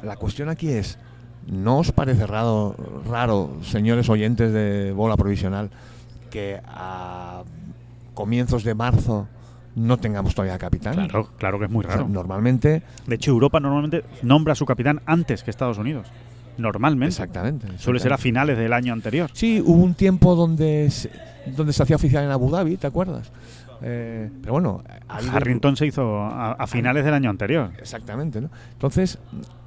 la cuestión aquí es, ¿no os parece raro, raro, señores oyentes de bola provisional, que a comienzos de marzo no tengamos todavía capitán?
Claro, claro que es muy
O sea,
raro.
normalmente,
De hecho, Europa normalmente nombra a su capitán antes que Estados Unidos. Normalmente.
exactamente.
Suele ser a finales del año anterior.
Sí, hubo un tiempo donde se, donde se hacía oficial en Abu Dhabi, ¿te acuerdas? Eh, pero bueno,
Harrington se hizo a, a finales del año anterior.
Exactamente, ¿no? Entonces,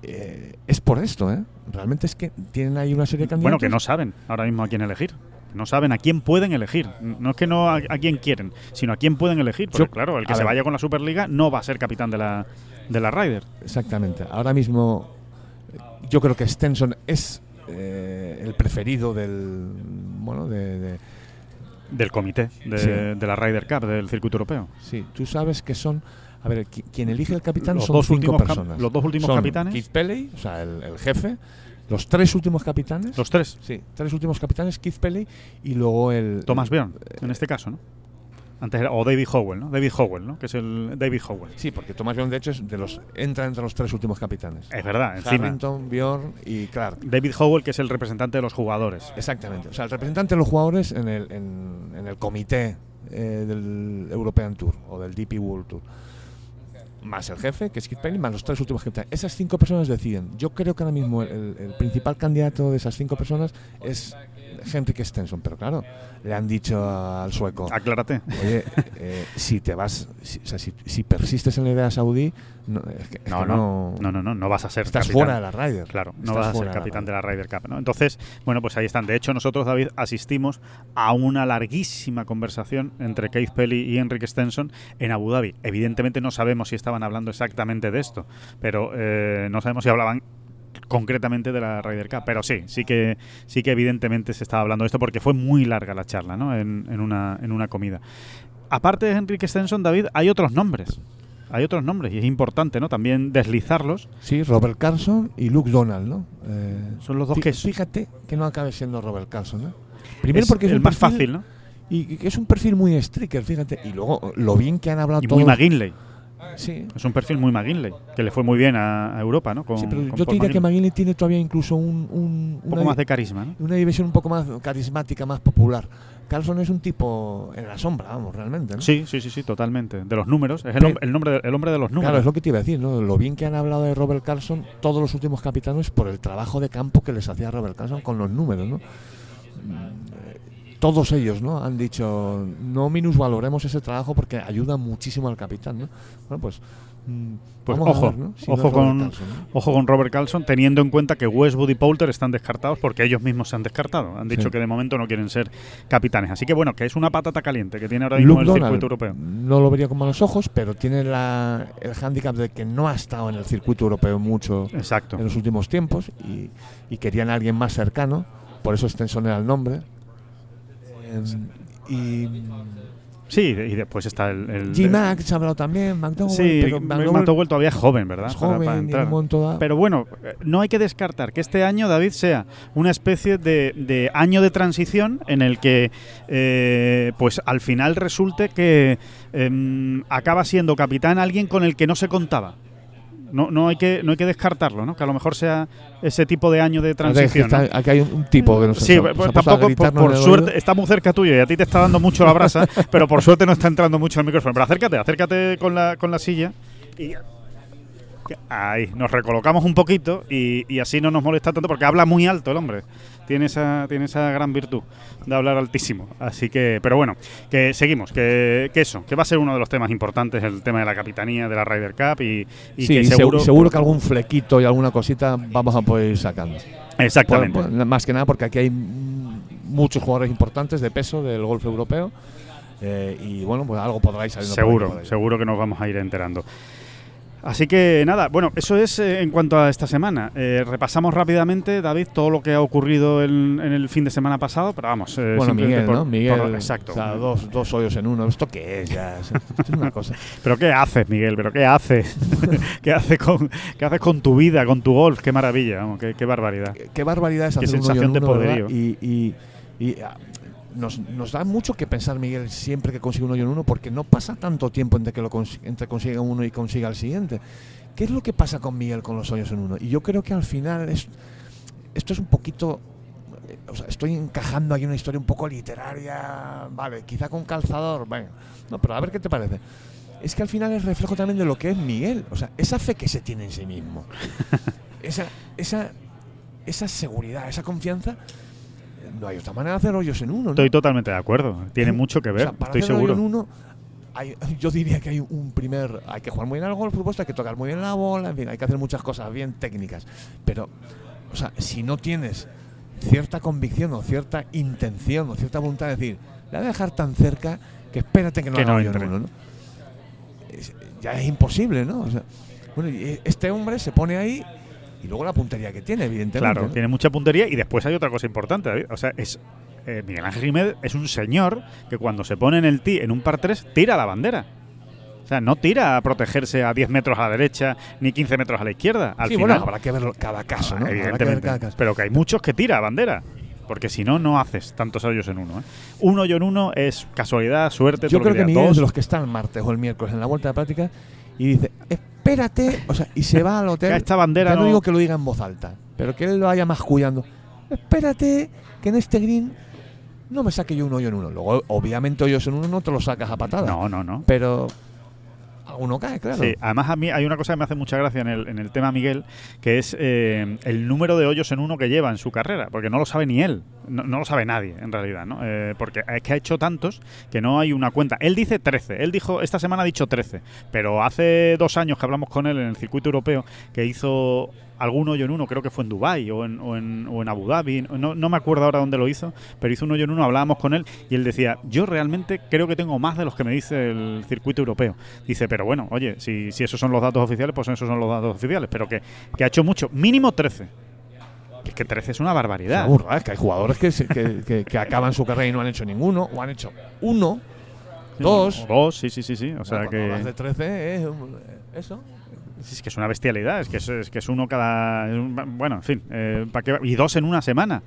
eh, es por esto, ¿eh? Realmente es que tienen ahí una serie de candidatos.
Bueno, que no saben ahora mismo a quién elegir. No saben a quién pueden elegir. No es que no a, a quién quieren, sino a quién pueden elegir. Porque,
Yo-
claro, el que se
ver.
vaya con la Superliga no va a ser capitán de la, de la Ryder.
Exactamente. Ahora mismo, yo creo que Stenson es eh, el preferido del. Bueno, de, de-
Del comité de,
Sí.
de la Ryder Cup, del circuito europeo.
Sí, tú sabes que son. A ver, qui- quien elige el capitán
Los
son
dos
cinco
cap-
personas.
los dos últimos
Son
capitanes.
Keith Pelley, o sea, el, el jefe. Los tres últimos capitanes.
Los tres.
Sí, tres últimos capitanes, Keith Pelley y luego el.
Thomas Bjorn, en este caso, ¿no? Antes era, o David Howell, ¿no? David Howell, ¿no? Que es el David Howell.
Sí, porque Thomas Bjorn, de hecho, es de los, entra entre los tres últimos capitanes.
Es verdad, encima.
Harrington, Bjorn y Clark.
David Howell, que es el representante de los jugadores.
Exactamente. O sea, el representante de los jugadores en el, en, en el comité eh, del European Tour o del DP World Tour. Más el jefe, que es Keith Pelley, más los tres últimos capitanes. Esas cinco personas deciden. Yo creo que ahora mismo el, el principal candidato de esas cinco personas es Henrik Stenson. Pero claro, le han dicho al sueco.
Aclárate.
Oye, eh, si te vas, si, o sea, si, si persistes en la idea saudí, no, es que- es
No,
que
no, no, no, no, no vas a ser
estás
capitán.
fuera de la Ryder.
Claro, no vas a ser capitán de la Ryder Cup. ¿no? Entonces, bueno, pues ahí están. De hecho, nosotros, David, asistimos a una larguísima conversación entre Keith Pelly y Enrique Stenson en Abu Dhabi. Evidentemente no sabemos si estaban hablando exactamente de esto, pero eh, no sabemos si hablaban concretamente de la Ryder Cup, pero sí, sí que sí que evidentemente se estaba hablando de esto porque fue muy larga la charla, ¿no? En, en una en una comida. Aparte de Enrique Stenson, David, hay otros nombres. Hay otros nombres y es importante, ¿no? También deslizarlos.
Sí, Robert Carson y Luke Donald, ¿no? Eh,
Son los dos que
Fíjate que no acabe siendo Robert Carson, ¿eh? Primero
es
porque es
el
un
más
perfil-
fácil, ¿no?
Y es un perfil muy striker, fíjate. Y luego lo bien que han hablado
Y
todos.
muy McGinley.
Sí,
Es un perfil muy McGinley, que le fue muy bien a, a Europa, ¿no? Con,
sí, pero
con
yo
Paul
te diría que
McGinley.
Tiene todavía incluso un, un-
poco más de carisma, ¿no?
una diversión un poco más carismática, más popular. Carlson es un tipo en la sombra, vamos, realmente. ¿no?
Sí, sí, sí, sí, totalmente. De los números, es el,
Pero-
hom- el nombre, de- el hombre de los números.
Claro, es lo que te iba a decir, ¿no? Lo bien que han hablado de Robert Carlson, todos los últimos capitanes, por el trabajo de campo que les hacía Robert Carlson con los números, ¿no? Todos ellos, ¿no? Han dicho, no minusvaloremos ese trabajo porque ayuda muchísimo al capitán, ¿no? Bueno, pues. mm,
Pues
vamos
ojo,
ver, ¿no? Si
ojo
no
con,
Carlson, ¿no?
ojo con Robert Carlson, teniendo en cuenta que Westwood y Poulter están descartados porque ellos mismos se han descartado. Han dicho
Sí.
que de momento no quieren ser capitanes. Así que bueno, que es una patata caliente que tiene ahora mismo
Luke
el
Donald,
circuito europeo.
no lo vería con malos ojos, pero tiene la, el hándicap de que no ha estado en el circuito europeo mucho
Exacto.
en los últimos tiempos y, y querían a alguien más cercano, por eso Stenson era el nombre. Y
Sí, y después está el. el
G-Max se ha hablado también, McDowell,
Sí,
pero McDowell
McDowell todavía es joven, ¿verdad?
es
Para-
joven
para
en un momento dado-
Pero bueno, eh, no hay que descartar que este año, David, sea una especie de, de año de transición en el que, eh, pues al final resulte que em, acaba siendo capitán alguien con el que no se contaba. No, no, hay que, no hay que descartarlo, ¿no? Que a lo mejor sea ese tipo de año de transición.
Aquí hay- aquí hay un, tipo que no sé,
Sí, pues,
se
tampoco, por, suerte, está muy cerca tuyo y a ti te está dando mucho la brasa, pero por suerte no está entrando mucho el micrófono. Pero acércate, acércate con la, con la silla y ahí, nos recolocamos un poquito y, y así no nos molesta tanto porque habla muy alto el hombre. Tiene esa, tiene esa gran virtud de hablar altísimo. Así que, pero bueno, que seguimos, que, que eso, que va a ser uno de los temas importantes, el tema de la capitanía de la Ryder Cup y, y
sí,
que seguro...
seguro, que algún flequito y alguna cosita vamos a poder ir sacando.
Exactamente.
Por- por- más que nada porque aquí hay muchos jugadores importantes de peso del golf europeo eh, y bueno, pues algo podráis salir.
Seguro, seguro que nos vamos a ir enterando. Así que nada, bueno, eso es eh, en cuanto a esta semana. Eh, repasamos rápidamente, David, todo lo que ha ocurrido en, en el fin de semana pasado, pero vamos. eh,
Bueno, Miguel,
por-
¿no? Miguel,
por- exacto.
o sea, dos, dos hoyos en uno. ¿Esto qué es? Ya, esto es una cosa.
Pero ¿qué haces, Miguel? ¿Pero qué haces? ¿Qué haces con, qué haces con tu vida, con tu golf? Qué maravilla, vamos, qué, qué barbaridad.
Qué- Qué barbaridad es
Qué
hacer un hoyo
sensación
en
de poderío.
Y, y- y, nos, nos da mucho que pensar, Miguel, siempre que consigue un hoyo en uno, porque no pasa tanto tiempo entre que lo cons- entre consiga uno y consiga el siguiente. ¿qué es lo que pasa con Miguel con los hoyos en uno? Y yo creo que al final es, esto es un poquito eh, o sea, estoy encajando aquí una historia un poco literaria, vale, quizá con calzador, bueno, no, pero a ver qué te parece. Es que al final es reflejo también de lo que es Miguel, o sea, esa fe que se tiene en sí mismo, esa, esa, esa seguridad, esa confianza, no hay otra manera de hacer hoyos en uno. ¿no?
Estoy totalmente de acuerdo. Tiene
Hay-
mucho que
o
ver,
sea, para
estoy
hacer hoyo
seguro.
en uno, hay- yo diría que hay un primer. Hay que jugar muy bien al golf, por supuesto, hay que tocar muy bien la bola, en fin, hay que hacer muchas cosas bien técnicas. Pero, o sea, si no tienes cierta convicción o cierta intención o cierta voluntad de decir, la voy a dejar tan cerca que espérate que no
Que
haga
no
hoyo en
entre.
uno, ¿no? Es- ya es imposible, ¿no? O sea, bueno, y este hombre se pone ahí y luego la puntería que tiene, evidentemente.
Claro,
¿no?
tiene mucha puntería y después hay otra cosa importante, David. O sea, es eh, Miguel Ángel Jiménez es un señor que cuando se pone en el tee en un par 3 tira la bandera. O sea, no tira a protegerse a 10 metros a la derecha ni 15 metros a la izquierda. Al
sí,
final,
bueno, habrá que ver cada caso, ¿no? Habrá que ver
evidentemente.
cada caso.
Pero que hay muchos que tira bandera. Porque si no, no haces tantos hoyos en uno. ¿eh? Un hoyo en uno es casualidad, suerte,
Yo
todo lo
creo que. Miguel es
Dos-
de los que están el martes o el miércoles en la vuelta de práctica y dice, espérate, o sea, y se va al hotel.
Que esta bandera
Ya no
no-
digo que lo diga en voz alta, pero que él lo vaya mascullando. Espérate, que en este green no me saque yo un hoyo en uno. Luego, obviamente, hoyos en uno no te lo sacas a patada.
No, no, no.
Pero alguno cae, claro.
Sí, además a mí hay una cosa que me hace mucha gracia en el, en el tema Miguel, que es eh, el número de hoyos en uno que lleva en su carrera, porque no lo sabe ni él, no, no lo sabe nadie en realidad, ¿no? Eh, porque es que ha hecho tantos que no hay una cuenta. Él dice 13, él dijo, esta semana ha dicho 13, pero hace dos años que hablamos con él en el circuito europeo, que hizo algún hoyo en uno, creo que fue en Dubai o en, o en, o en Abu Dhabi, no, no me acuerdo ahora dónde lo hizo, pero hizo un hoyo en uno, hablábamos con él y él decía, yo realmente creo que tengo más de los que me dice el circuito europeo. Dice, pero bueno, oye, si, si esos son los datos oficiales, pues esos son los datos oficiales, pero que, que ha hecho mucho, mínimo 13. Que es que 13 es una
Es
barbaridad.
una burrada, es que hay jugadores que, se- que, que- que acaban su carrera y no han hecho ninguno, o han hecho uno, dos.
O dos, sí, sí, sí, sí. O sea
cuando hablas de
que...
13 es um, eso.
Es que es una bestialidad, es que es, es que es uno cada. Bueno, en fin. eh, ¿pa' qué y dos en una semana.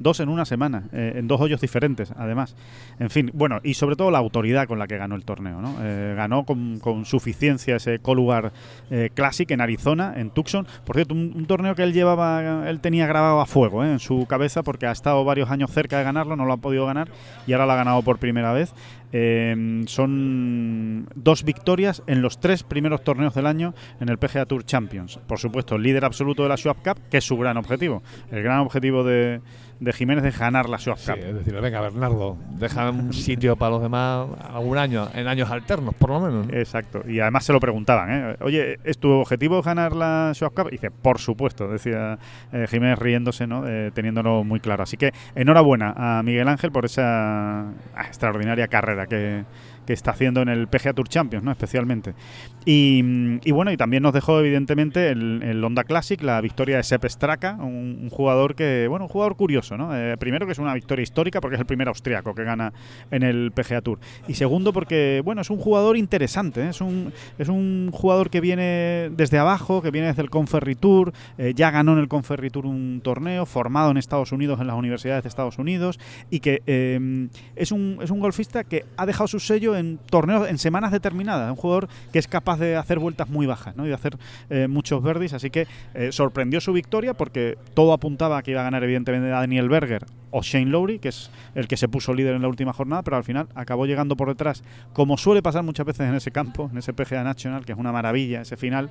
Dos en una semana, eh, en dos hoyos diferentes, además. En fin, bueno, y sobre todo la autoridad con la que ganó el torneo, ¿no? Eh, ganó con, suficiencia ese Colugar eh, Classic en Arizona, en Tucson. Por cierto, un, torneo que él llevaba, él tenía grabado a fuego ¿eh? en su cabeza porque ha estado varios años cerca de ganarlo, no lo ha podido ganar y ahora lo ha ganado por primera vez. Eh, son dos victorias en los tres primeros torneos del año en el PGA Tour Champions. Por supuesto, el líder absoluto de la Schwab Cup, que es su gran objetivo. El gran objetivo de, de Jiménez es ganar la Schwab
Sí,
Cup.
es decir, venga, Bernardo, deja un sitio para los demás algún año, en años alternos, por lo menos. ¿no?
Exacto. Y además se lo preguntaban, ¿eh? Oye, ¿es tu objetivo ganar la Schwab Cup? Y dice, por supuesto, decía eh, Jiménez riéndose, ¿no? Eh, teniéndolo muy claro. Así que enhorabuena a Miguel Ángel por esa extraordinaria carrera que, que está haciendo en el PGA Tour Champions, ¿no? Especialmente. Y, mm, y bueno, y también nos dejó evidentemente el, Honda Classic, la victoria de Sepp Straka, un, jugador que, bueno, un jugador curioso, ¿no? Eh, primero que es una victoria histórica porque es el primer austriaco que gana en el PGA Tour. Y segundo porque, bueno, es un jugador interesante, ¿eh? es, un, es un jugador que viene desde abajo, que viene desde el Conferry Tour, eh, ya ganó en el Conferry Tour un torneo, formado en Estados Unidos, en las universidades de Estados Unidos, y que eh, es, un, es un golfista que ha dejado su sello en torneos, en semanas determinadas, un jugador que es capaz de hacer vueltas muy bajas ¿no? y de hacer eh, muchos verdes, así que eh, sorprendió su victoria porque todo apuntaba a que iba a ganar evidentemente a Daniel Berger o Shane Lowry, que es el que se puso líder en la última jornada, pero al final acabó llegando por detrás, como suele pasar muchas veces en ese campo, en ese PGA National, que es una maravilla ese final,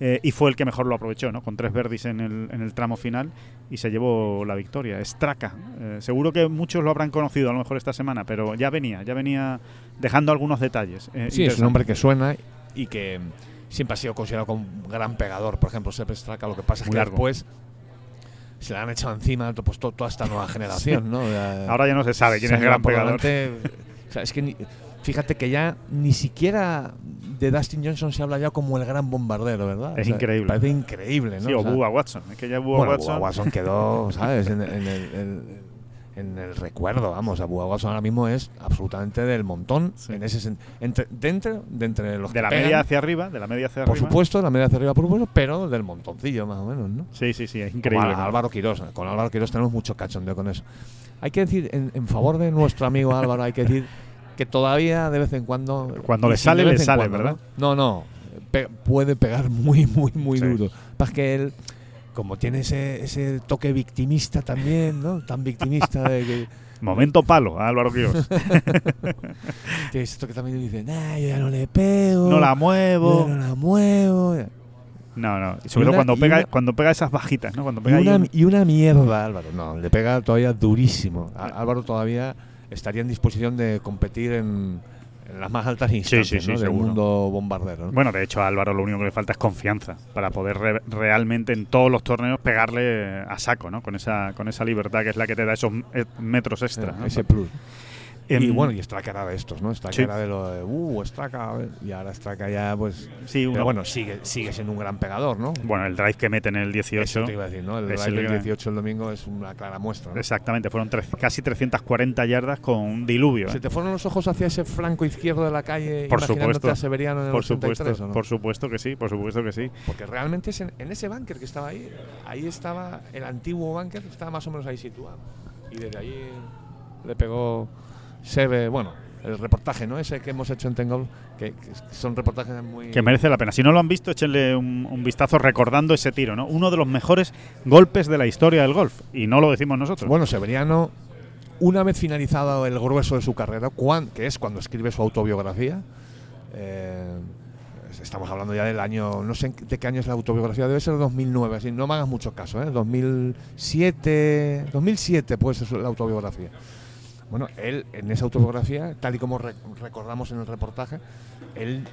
eh, y fue el que mejor lo aprovechó, ¿no? con tres verdis en el, en el tramo final y se llevó la victoria. Straka, eh, seguro que muchos lo habrán conocido a lo mejor esta semana, pero ya venía, ya venía dejando algunos detalles. eh,
Sí, es un hombre que suena y que siempre ha sido considerado como un gran pegador. Por ejemplo, Sepp Straka, lo que pasa es
Muy
que
largo.
después se le han echado encima pues, to- toda esta nueva generación, ¿no? Ya-
Ahora ya no se sabe quién
se
es el gran pegador.
delante- o sea, es que ni- fíjate que ya ni siquiera de Dustin Johnson se habla ya como el gran bombardero, ¿verdad?
Es increíble.
Parece increíble, ¿no?
Sí, o
O sea,
Bubba Watson. Es que ya Bubba
bueno,
Watson.
Bubba Watson quedó, ¿sabes? En, en el, en- en el recuerdo, vamos. A Bubba Watson ahora mismo es absolutamente del montón.
Sí.
En ese entre, dentro, de entre los
de
que
la
pegan,
media hacia arriba, de la media hacia
por
arriba.
supuesto, la media hacia arriba, por supuesto, pero del montoncillo más o menos, ¿no?
Sí, sí, sí, es increíble.
Á- Álvaro Quirós. Con Álvaro Quirós tenemos mucho cachondeo con eso. Hay que decir, en, en favor de nuestro amigo Álvaro, hay que decir que todavía de vez en cuando.
Cuando le sale,
de
le sale,
cuando,
¿verdad?
No, no. pe- puede pegar muy, muy, muy
Sí.
duro. Pasa que él, como tiene ese, ese toque victimista también, ¿no? Tan victimista de que,
Momento palo a Álvaro Quirós.
que esto que también dice, nah, yo ya no le pego.
No la muevo.
no la muevo.
No, no. Y sobre
Y
todo cuando
y
pega,
una-
cuando pega esas bajitas, ¿no? Cuando
Y
pega ahí
una,
un-
y una mierda, Álvaro. No, le pega todavía durísimo. Á- Álvaro todavía estaría en disposición de competir en las más altas instancias
sí, sí,
¿no? del
seguro.
mundo bombardero. ¿no?
Bueno, de hecho a Álvaro lo único que le falta es confianza para poder re- realmente en todos los torneos pegarle a saco, ¿no? Con esa, con esa libertad que es la que te da esos eh, metros extra. ¿no?
ese plus.
Em,
y bueno, y Straka era de estos, ¿no? Straka
Sí.
era de lo de, uh, Straka, a ver", y ahora Straka ya, pues.
sí, uno-
Pero bueno, sigue, sigue siendo un gran pegador, ¿no?
bueno, el drive que mete en el
Eso
18.
te iba a decir, ¿no? El drive
el
del
que-
18 el domingo es una clara muestra. ¿no?
Exactamente, fueron tres- casi 340 yardas con un diluvio.
¿Se
¿eh?
te fueron los ojos hacia ese flanco izquierdo de la calle
Por supuesto.
a Severiano en el
Por
83,
supuesto,
¿o no?
por supuesto que sí, por supuesto que sí.
Porque realmente es en, en ese búnker que estaba ahí, ahí estaba el antiguo búnker, estaba más o menos ahí situado. Y desde allí le pegó Sebe, bueno, el reportaje, ¿no? Ese que hemos hecho en Tengol, que, que son reportajes muy...
Que merece la pena. Si no lo han visto, échenle un, un vistazo recordando ese tiro, ¿no? Uno de los mejores golpes de la historia del golf. Y no lo decimos nosotros.
Bueno, Severiano, una vez finalizado el grueso de su carrera, cuan- que es cuando escribe su autobiografía, eh, estamos hablando ya del año, no sé de qué año es la autobiografía, debe ser 2009, así, no me hagas mucho caso, ¿eh? 2007, 2007 puede ser la autobiografía. Bueno, él en esa autobiografía, tal y como re- recordamos en el reportaje, él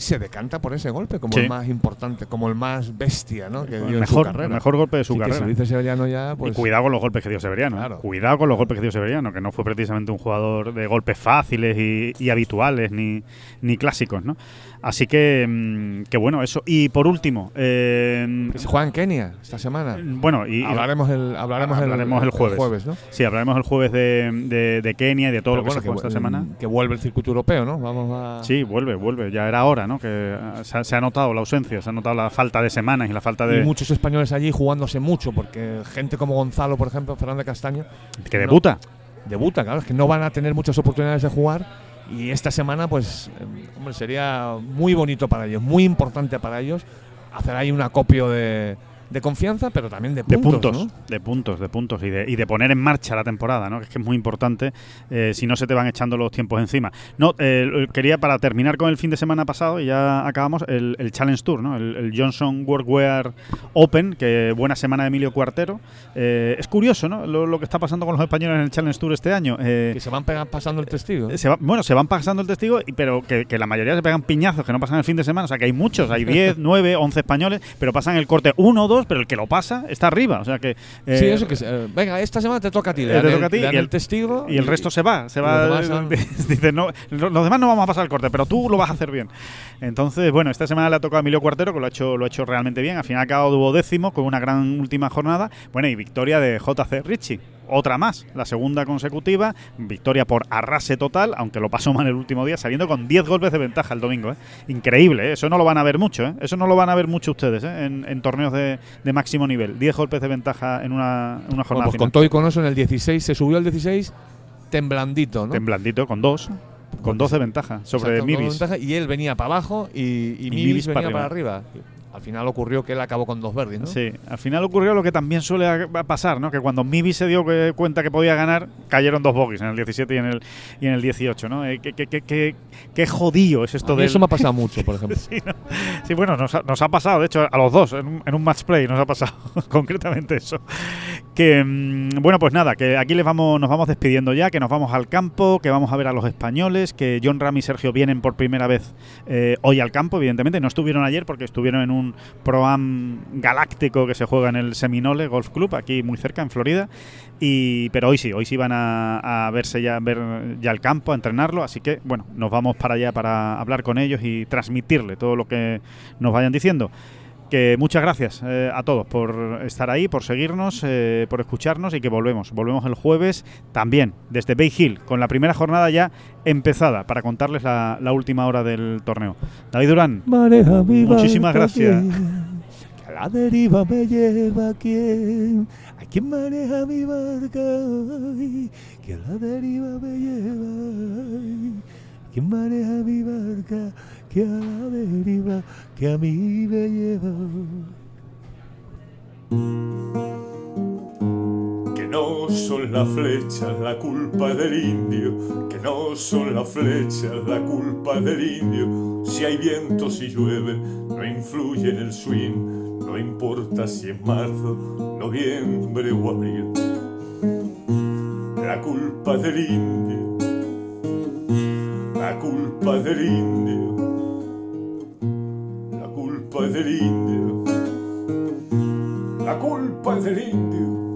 se decanta por ese golpe como
Sí.
el más importante, como el más bestia, ¿no? Que dio
el,
en su
mejor, el mejor golpe de su
que
carrera.
lo dice Severiano ya, pues
y cuidado con los golpes que dio Severiano. ¿eh?
Claro.
Cuidado con los golpes que dio Severiano, que no fue precisamente un jugador de golpes fáciles y, y habituales ni, ni clásicos, ¿no? Así que, mm, que bueno, eso. Y por último, eh,
Que se juega en Kenia esta semana.
bueno, y, y-
hablaremos el, hablaremos el-
hablaremos el jueves.
¿no?
sí, hablaremos el jueves de, de- de Kenia y de todo
Pero
lo que
bueno,
se juega esta semana.
Que vuelve el circuito europeo, ¿no? Vamos a.
Sí, vuelve, vuelve. Ya era hora, ¿no? Que eh, se ha, se ha notado la ausencia, se ha notado la falta de semanas y la falta
Y
de.
muchos españoles allí jugándose mucho, porque gente como Gonzalo, por ejemplo, Fernández Castaño,
que
no-
debuta.
debuta, claro, es que no van a tener muchas oportunidades de jugar. Y esta semana, pues, eh, hombre, sería muy bonito para ellos, muy importante para ellos hacer ahí un acopio de, de confianza, pero también de puntos.
De
puntos,
de, puntos de puntos, y de, y de poner en marcha la temporada, ¿no? Es que es muy importante, eh, si no se te van echando los tiempos encima. No, eh, quería para terminar con el fin de semana pasado, y ya acabamos, el, el Challenge Tour, ¿no? El, el, Johnson Workwear Open, que buena semana de Emilio Cuartero. Eh, es curioso, ¿no? Lo, que está pasando con los españoles en el Challenge Tour este año. Eh,
que se van pasando el testigo.
Eh, se va, bueno, se van pasando el testigo, pero que, que, la mayoría se pegan piñazos, que no pasan el fin de semana. O sea, que hay muchos, hay 10, 9, 11 españoles, pero pasan el corte 1, 2 pero el que lo pasa está arriba. O sea que. Eh,
sí, eso que. Eh, venga, esta semana te toca a ti. Le
eh, te toca a ti. Y
el, testigo.
Y el resto se va. Se va. Dice, no, los demás no vamos a pasar el corte, pero tú lo vas a hacer bien. Entonces, bueno, esta semana le ha tocado a Emilio Cuartero, que lo ha hecho, lo ha hecho realmente bien. Al final ha acabado duodécimo con una gran última jornada. Bueno, y victoria de JC Richie. Otra más, la segunda consecutiva. Victoria por arrase total, aunque lo pasó mal el último día, saliendo con 10 golpes de ventaja el domingo. ¿eh? Increíble, ¿eh? eso no lo van a ver mucho. ¿eh? Eso no lo van a ver mucho ustedes ¿eh? en, en torneos de, de máximo nivel. 10 golpes de ventaja en una, en una
Bueno,
jornada
pues
final.
con todo y con eso, en el 16 se subió al 16 temblandito, ¿no?
Temblandito, con dos. Con dos de ventaja sobre
Exacto,
Mibis.
ventaja, y él venía para abajo y, y, Mibis
Mibis
venía
para
para arriba. Al final ocurrió que él acabó con dos verdes, ¿no?
Sí, al final ocurrió lo que también suele pasar, ¿no? Que cuando Mibis se dio cuenta que podía ganar, cayeron dos bogies en el 17 y en el, y en el 18, ¿no? Eh, qué, qué- qué- jodido es esto de
eso me ha pasado mucho, por ejemplo.
Sí, ¿no? Sí, bueno, nos ha, nos ha pasado, de hecho, a los dos, en un, en un match play nos ha pasado concretamente eso. Que, mm, bueno, pues nada, que aquí les vamos, nos vamos despidiendo ya, que nos vamos al campo, que vamos a ver a los españoles, que John Ram y Sergio vienen por primera vez eh, hoy al campo, evidentemente, no estuvieron ayer porque estuvieron en un Pro-Am galáctico que se juega en el Seminole Golf Club, aquí muy cerca, en Florida. Y, pero hoy sí, hoy sí van a, a verse ya, ver ya el campo, a entrenarlo. Así que, bueno, nos vamos para allá para hablar con ellos y transmitirle todo lo que nos vayan diciendo. Que muchas gracias eh, a todos por estar ahí, por seguirnos, eh, por escucharnos y que volvemos. Volvemos el jueves también desde Bay Hill, con la primera jornada ya empezada para contarles la, la última hora del torneo. David Durán, Muchísimas gracias.
quien, que a la deriva me lleva quien. ¿A quién maneja mi barca? Que a la deriva me lleva. ay. ¿Quién maneja mi barca que a la deriva que a mí me lleva?
Que no son las flechas la culpa del indio, que no son las flechas la culpa del indio. Si hay viento, si llueve, no influye en el swing, no importa si es marzo, noviembre o abril. La culpa del indio, la culpa del indio, la culpa del indio, la culpa es del indio.